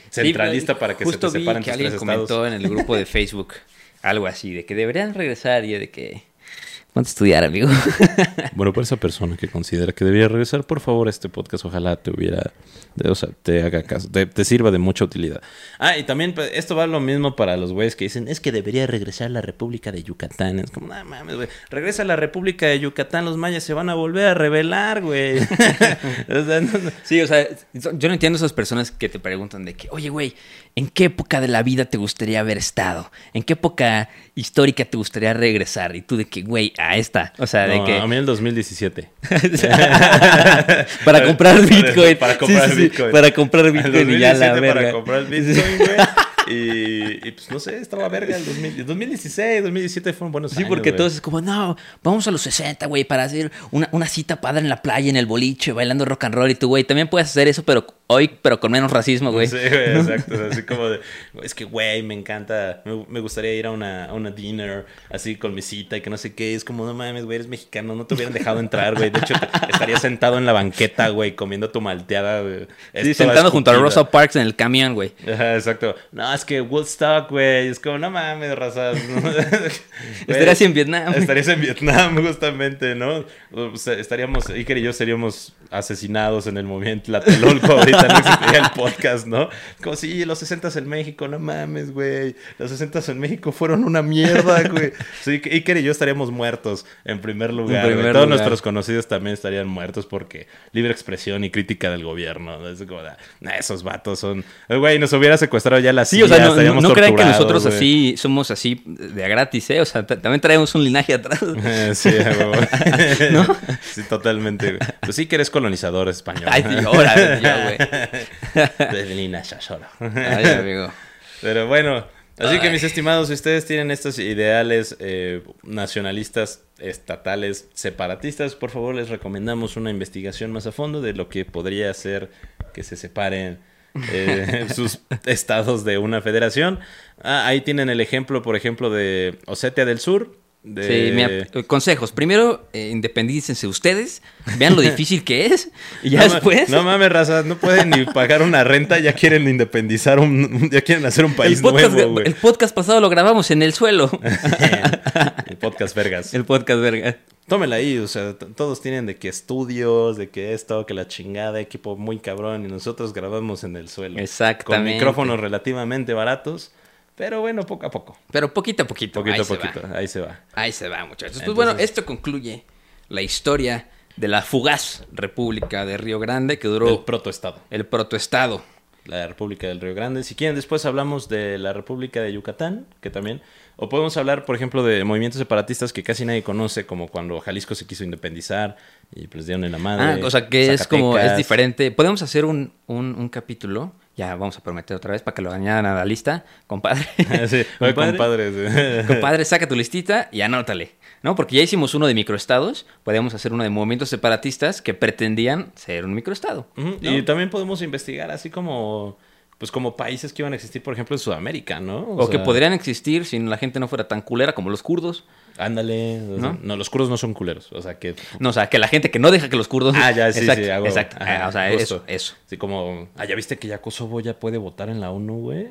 centralista para que justo se te vi separen que tus alguien tres comentó estados. en el grupo de Facebook algo así, de que deberían regresar y de que... Ponte a estudiar, amigo. Bueno, para esa persona que considera que debería regresar, por favor, este podcast ojalá te hubiera, o sea, te haga caso, te, te sirva de mucha utilidad. Ah, y también pues, esto va lo mismo para los güeyes que dicen, es que debería regresar a la República de Yucatán. Es como, no mames, güey, regresa a la República de Yucatán, los mayas se van a volver a rebelar, güey. O sea, no- no- Sí, o sea, yo no entiendo esas personas que te preguntan de que, oye, güey, ¿en qué época de la vida te gustaría haber estado? ¿En qué época histórica te gustaría regresar? Y tú de que, güey, a esta. O sea, de No, que... A mí el 2017. para comprar Bitcoin. Para comprar Sí, sí, Bitcoin. Para comprar Bitcoin y ya la 2017 verga. Para comprar Bitcoin, güey. Y, y, pues no sé, estaba verga el 2000 el 2016, 2017 fueron buenos Sí, años, porque güey. todos es como, no, vamos a los 60, güey, para hacer una, una cita padre en la playa, en el boliche, bailando rock and roll. Y tú, güey, también puedes hacer eso, pero hoy, pero con menos racismo, güey. Sí, güey, exacto. Así como de, es que, güey, me encanta, me, me gustaría ir a una, a una dinner, así con mi cita y que no sé qué. Es como, no mames, güey, eres mexicano, no te hubieran dejado entrar, güey. De hecho, estarías sentado en la banqueta, güey, comiendo tu malteada, güey. Sí, sentado junto a. Rosa Parks en el camión, güey. Ajá, exacto. No, es que Woodstock, güey. Es como, no mames, razas. Estarías en Vietnam. Estarías en Vietnam, justamente, ¿no? O sea, estaríamos, Iker y yo seríamos asesinados en el movimiento Tlatelolco. Ahorita no existiría el podcast, ¿no? Como si los 60 en México, no mames, güey. Los 60 en México fueron una mierda, güey. Sí, Iker y yo estaríamos muertos en primer lugar. En primer Todos lugar. nuestros conocidos también estarían muertos porque libre expresión y crítica del gobierno. ¿no? Es como, "Nah, esos vatos son. Güey, nos hubiera secuestrado ya la Sí, o sea, no, no, crean que nosotros así somos así de a gratis, ¿eh? O sea, también traemos un linaje atrás. Sí. ¿No? Sí, totalmente. güey. Pues sí que eres colonizador español. Ay, sí, ahora, güey. De Lina Shashora. Ay, amigo. Pero bueno, así que mis estimados, si ustedes tienen estos ideales eh, nacionalistas, estatales, separatistas, por favor les recomendamos una investigación más a fondo de lo que podría hacer que se separen eh, sus estados de una federación. Ah, ahí tienen el ejemplo, por ejemplo, de Osetia del Sur. De... Sí, mira, eh, consejos. Primero, eh, independícense ustedes, vean lo difícil que es, y ya no, ma- después... No mames, raza, no pueden ni pagar una renta, ya quieren independizar un, ya quieren hacer un país el, podcast, nuevo, el podcast pasado lo grabamos en el suelo. El podcast vergas. el podcast, verga. Tómela ahí, o sea, todos tienen de que estudios, de que esto, que la chingada, equipo muy cabrón, y nosotros grabamos en el suelo. Exactamente. Con micrófonos relativamente baratos, pero bueno, poco a poco. Pero poquito a poquito. Poquito a poquito, va. ahí se va. Ahí se va, muchachos. Pues bueno, esto concluye la historia de la fugaz República de Río Grande que duró El protoestado. el protoestado. la República del Río Grande. Si quieren, después hablamos de la República de Yucatán, que también. O podemos hablar, por ejemplo, de movimientos separatistas que casi nadie conoce, como cuando Jalisco se quiso independizar y pues dieron en la madre. Ah, o sea que es como, es diferente. Podemos hacer un, un, un capítulo, ya vamos a prometer otra vez para que lo añadan a la lista, compadre. sí, oye, compadres. Compadre, saca tu listita y anótale, ¿no? Porque ya hicimos uno de microestados, podemos hacer uno de movimientos separatistas que pretendían ser un microestado. Y también podemos investigar así como, pues como países que iban a existir, por ejemplo, en Sudamérica, ¿no? O, que sea, podrían existir si la gente no fuera tan culera como los kurdos. Ándale. o sea, ¿No? ¿no? los kurdos no son culeros. O sea, que... No, o sea, que la gente que no deja que los kurdos... Ah, ya, sí, exacto, sí. hago- Exacto. ajá, Ah, o sea, justo. eso, eso. Sí, como... Ah, ¿ya viste que ya Kosovo ya puede votar en la ONU, güey?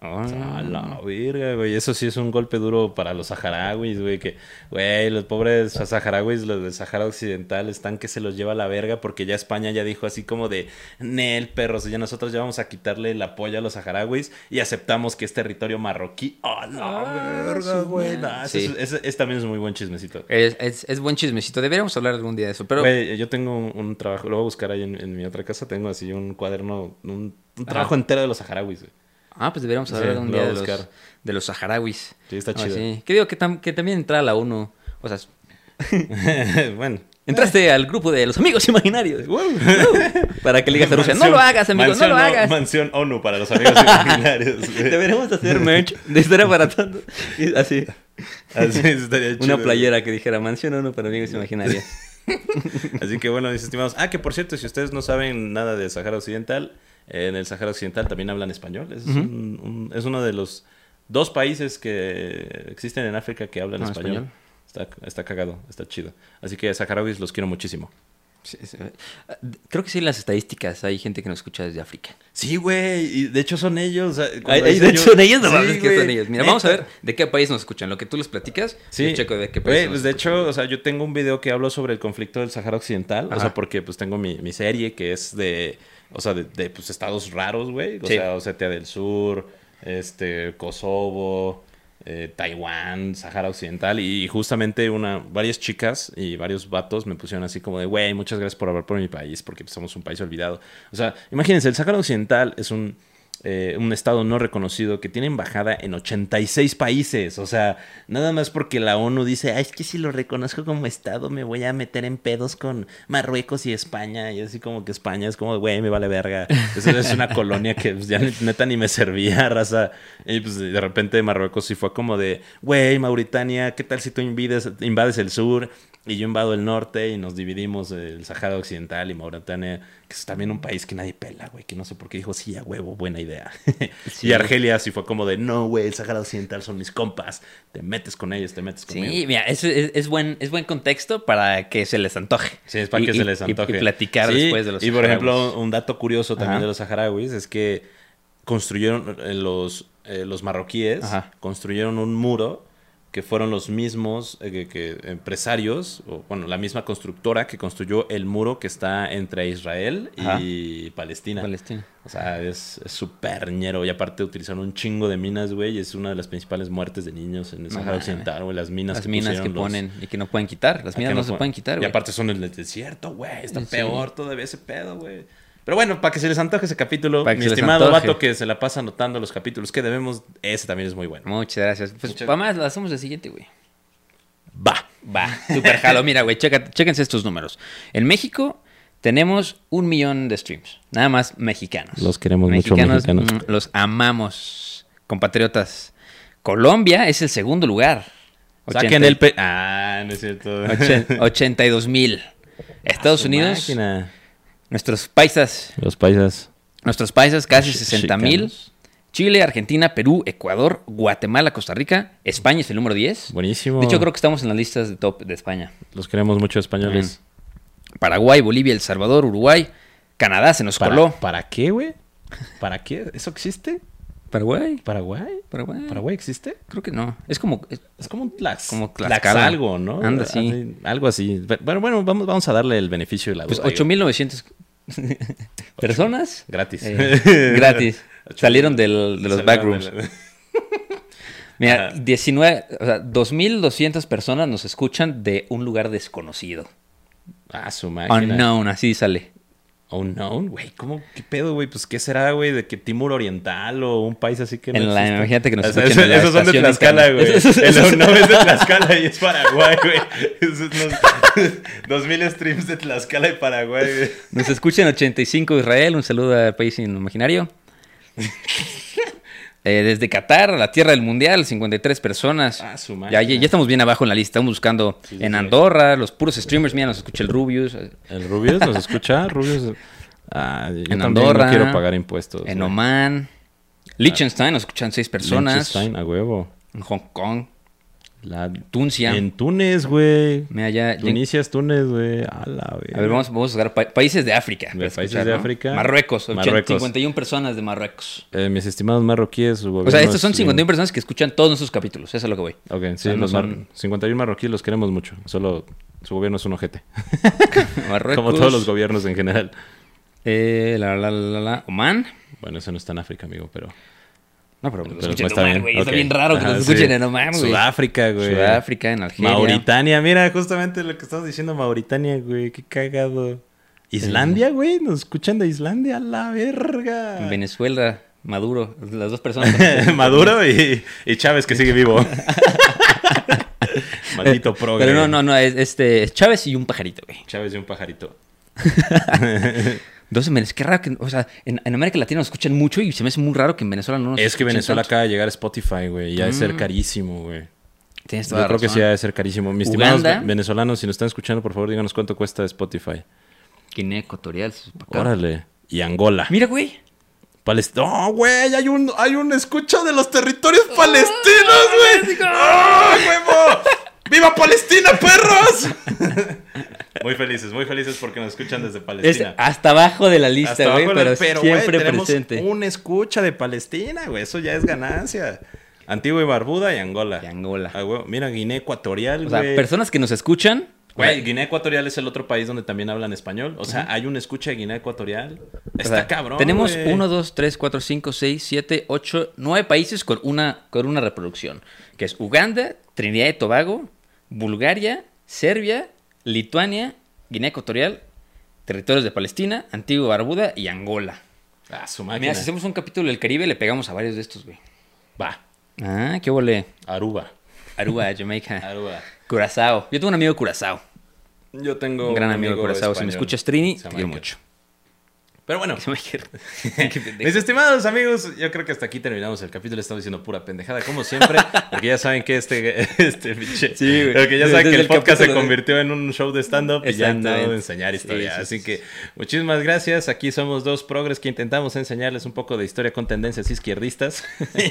A la verga, güey. Eso sí es un golpe duro para los saharauis, güey. Que, güey, los pobres saharauis, los del Sahara Occidental, están que se los lleva a la verga porque ya España ya dijo así como de, Nel, perros, ya nosotros ya vamos a quitarle el apoyo a los saharauis y aceptamos que es territorio marroquí. ¡A la verga, güey! Nah, ese Sí. es- ese también es muy buen chismecito. Es, es, es buen chismecito. Deberíamos hablar algún día de eso. Pero Güey, yo tengo un, un trabajo, lo voy a buscar ahí en, en mi otra casa, tengo así un cuaderno, un, un trabajo entero de los saharauis, güey. Ah, pues deberíamos Sí, hablar algún lo día de los, de los saharauis. Sí, está chido. sí. Que digo que, tam- que también entra a la ONU. O sea, bueno. entraste al grupo de los amigos imaginarios. Para que le digas a Rusia, no lo hagas, amigo, no lo hagas. Mansión ONU para los amigos imaginarios. Deberíamos hacer merch de historia para todos. Y Así. Así estaría chido. Una playera que dijera mansión o no para amigos imaginarios. Así que bueno, mis estimados. Ah, que por cierto, si ustedes no saben nada de Sahara Occidental, en el Sahara Occidental también hablan español. Es, un- un- es uno de los dos países que existen en África que hablan Ah, español. español. Está, está cagado, está chido. Así que saharauis los quiero muchísimo. Sí, sí. Creo que sí las estadísticas hay gente que nos escucha desde África. Sí, güey. Y de hecho son ellos. Ay, de hecho son ellos, no Sí, mames, que güey. son ellos. Mira, vamos a ver de qué país nos escuchan. Lo que tú les platicas, Sí, yo checo de qué país Güey, nos pues de escuchan. hecho, o sea, yo tengo un video que hablo sobre el conflicto del Sahara Occidental. O sea, porque pues tengo mi, mi serie que es de, o sea, de, de, pues, estados raros, güey. O Sí. sea, Osetia del Sur, este, Kosovo, eh, Taiwán, Sahara Occidental. Y justamente una, varias chicas y varios vatos me pusieron así como de, güey, muchas gracias por hablar por mi país, porque somos un país olvidado. O sea, imagínense, el Sahara Occidental es un eh, un estado no reconocido que tiene embajada en 86 países. O sea, nada más porque la ONU dice, "Ay, es que si lo reconozco como estado me voy a meter en pedos con Marruecos y España. Y así como que España es como, güey, me vale verga. Eso es una colonia que pues, ya neta ni me servía, raza. Y pues de repente Marruecos sí fue como de, güey, Mauritania, ¿qué tal si tú invades, invades el sur? Y yo invado el norte y nos dividimos el Sahara Occidental y Mauritania, que es también un país que nadie pela, güey, que no sé por qué dijo, sí, a huevo, buena idea. y Argelia sí fue como de, no, güey, el Sahara Occidental son mis compas, te metes con ellos, te metes conmigo. Sí, mira, es, es, es buen, es buen contexto para que se les antoje. Sí, es para Y- que y- se les antoje. Y, platicar Sí, después de los Y por saharauis. ejemplo, un dato curioso también Ajá. de los saharauis es que construyeron eh, los, eh, los marroquíes, Ajá. construyeron un muro que fueron los mismos eh, que, que empresarios, o bueno, la misma constructora que construyó el muro que está entre Israel y Palestina. Palestina. O sea, es súper ñero. Y aparte utilizaron un chingo de minas, güey. y Es una de las principales muertes de niños en el Sahara. Occidental, güey. Las minas Las que minas que los- ponen y que no pueden quitar. Las Ah, minas no, se pueden- quitar, Y güey. aparte son en el desierto, güey. Está Sí. peor todavía ese pedo, güey. Pero bueno, para que se les antoje ese capítulo, Para mi estimado vato que se la pasa anotando los capítulos que debemos, ese también es muy bueno. Muchas gracias. Pues Muchas- vamos, lo hacemos el siguiente, güey. Va. Va, super jalo. Mira, güey, chéquense estos números. En México tenemos un millón de streams. Nada más mexicanos. Los queremos mucho, mexicanos. mm, Los amamos, compatriotas. Colombia es el segundo lugar. Saquen el pe... Ah, no es cierto. 82 mil. Estados Unidos, máquina. Nuestros paisas, Los paisas. nuestros paisas casi Ch- 60 mil. Chile, Argentina, Perú, Ecuador, Guatemala, Costa Rica. España es el número 10. Buenísimo. De hecho, creo que estamos en las listas de top de España. Los queremos mucho españoles. Paraguay, Bolivia, El Salvador, Uruguay, Canadá se nos ¿Para, coló. ¿Para qué, güey? ¿Para qué? ¿Eso existe? Paraguay, ¿Paraguay? Paraguay. ¿Paraguay existe? Creo que no. Es como es- Es como un tlax, Como Tlaxcala. algo, ¿no? Anda, sí. Así, algo así. Pero bueno, vamos, vamos a darle el beneficio de la pues duda. 8900 personas Gratis. eh, gratis. Salieron del- de los Salieron backrooms. de la- Mira, Ajá. 19, o sea, 2200 personas nos escuchan de un lugar desconocido. Ah, su máquina. Unknown, así sale. Unknown, güey. ¿Cómo? ¿Qué pedo, güey? Pues, ¿qué será, güey? ¿De que Timur Oriental o un país así que no En la- imagínate que nos escuchen en la Esos son de Tlaxcala, güey. El Unknown es de Tlaxcala y es Paraguay, güey. Los 2000 streams de Tlaxcala y Paraguay, güey. Nos escuchan 85 Israel, un saludo al país imaginario. Eh, desde Qatar, la tierra del mundial, 53 personas. Ah, su ya, máquina. ya, ya estamos bien abajo en la lista. Estamos buscando Sí, sí, en sí. Andorra, los puros streamers. Mira, nos escucha el Rubius. ¿El Rubius nos escucha? Rubius. Ah, yo En Andorra, no quiero pagar impuestos. En. Oman. Liechtenstein, nos escuchan 6 personas. Liechtenstein, a huevo. En Hong Kong. La... Tuncia. En Túnez, güey. Mira, ya- Tunisia es Túnez, güey. A la a ver, vamos, vamos a buscar pa- países de África. De países escuchar, de ¿no? África. Marruecos, 80 Marruecos. 51 personas de Marruecos. Eh, mis estimados marroquíes, O sea, estos son es 51 bien- personas que escuchan todos nuestros capítulos. Eso es lo que voy. Ok, sí, sea, no los mar- son- 51 marroquíes los queremos mucho. Solo su gobierno es un ojete. Marruecos. Como todos los gobiernos en general. Eh, la, la, la, la, Oman. Bueno, eso no está en África, amigo, pero. No, pero, pero escuchen en está Oman, bien. Está bien raro que nos escuchen sí. en Oman, güey. Sudáfrica, güey. Sudáfrica, en Algeria. Mauritania, mira, justamente lo que estamos diciendo, Mauritania, güey, qué cagado. Islandia, güey, nos escuchan de Islandia, a la verga. En Venezuela, Maduro. Las dos personas. Maduro y, y Chávez que sigue vivo. Maldito progre. Pero no, no, no. Es, este, es Chávez y un pajarito, güey. Chávez y un pajarito. 12 meses. Qué raro que. O sea, en, en América Latina nos escuchan mucho y se me hace muy raro que en Venezuela no nos Es que Venezuela tanto. acaba de llegar a Spotify, güey, y ha de ser Mm. carísimo, güey. Tienes Yo toda la creo que sí ha de ser carísimo. Mis estimados Uganda. ve- venezolanos, si nos están escuchando, por favor, díganos cuánto cuesta Spotify. Guinea Ecuatorial. Órale. Y Angola. Mira, güey. Palestina. ¡No, güey! Hay un, hay un escucha de los territorios palestinos, güey. ¡Ah, huevo! ¡Viva Palestina, perros! Muy felices, muy felices porque nos escuchan desde Es Palestina. hasta abajo de la lista, güey, pero, güey, siempre tenemos presente. Un escucha de Palestina, güey. Eso ya es ganancia. Antigua y Barbuda y Angola. Y Angola. Ah, güey, Mira, Guinea Ecuatorial, O sea, güey. personas que nos escuchan. Güey, Guinea Ecuatorial es el otro país donde también hablan español. O sea, hay un escucha de Guinea Ecuatorial. o Está sea, cabrón. Tenemos güey. 1, 2, 3, 4, 5, 6, 7, 8, 9 países con una, con una reproducción. Que es Uganda, Trinidad y Tobago, Bulgaria, Serbia, Lituania, Guinea Ecuatorial, territorios de Palestina, Antigua Barbuda y Angola. Ah, su Mira, máquina. si hacemos un capítulo del Caribe, le pegamos a varios de estos, güey. Va. Ah, qué volé. Aruba. Aruba, Jamaica. Aruba. Curazao. Yo tengo un amigo de Curazao. Yo tengo Un gran amigo de Curazao. Si me escuchas, Trini, te quiero mucho. Pero bueno, mis estimados amigos, yo creo que hasta aquí terminamos el capítulo. Estamos diciendo pura pendejada, como siempre, porque ya saben que este, este. Sí, güey. Porque ya Desde saben que el el podcast se de- convirtió en un show de stand-up y ya no Exactamente. de enseñar historia. Sí, sí, Así sí, que muchísimas gracias. Aquí somos dos progres que intentamos enseñarles un poco de historia con tendencias izquierdistas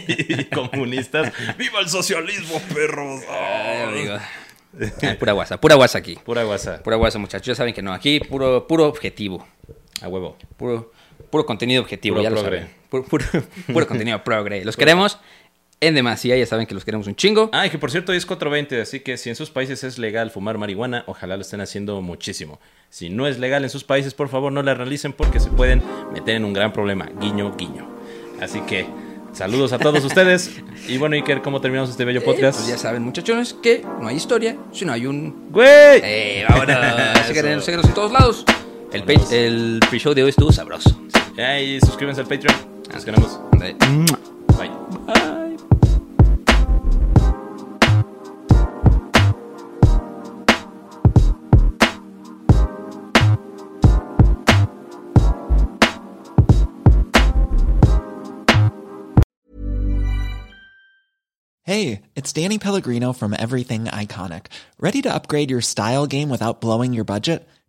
y comunistas. ¡Viva el socialismo, perros! Ay. Ah, pura guasa, pura guasa aquí. Pura guasa. Pura guasa, muchachos. Ya saben que no. Aquí puro, puro objetivo. A huevo. Puro, puro contenido objetivo, Puro ya lo progre. saben. Puro, puro- puro contenido progre. Los queremos en demasía, ya saben que los queremos un chingo. Ah, y que por cierto es 420, así que si en sus países es legal fumar marihuana, ojalá lo estén haciendo muchísimo. Si no es legal en sus países, por favor no la realicen porque se pueden meter en un gran problema. Guiño, guiño. Así que saludos a todos ustedes. Y bueno, Iker, ¿cómo terminamos este bello Eh, podcast? pues ya saben, muchachones, que no hay historia si no hay un... ¡Güey! Eh, síganos, síganos en todos lados. El, Vámonos. el pre-show de hoy estuvo sabroso. Y suscríbanse al Patreon. Nos queremos. Ándale. Bye. Hey, it's Danny Pellegrino from Everything Iconic. Ready to upgrade your style game without blowing your budget?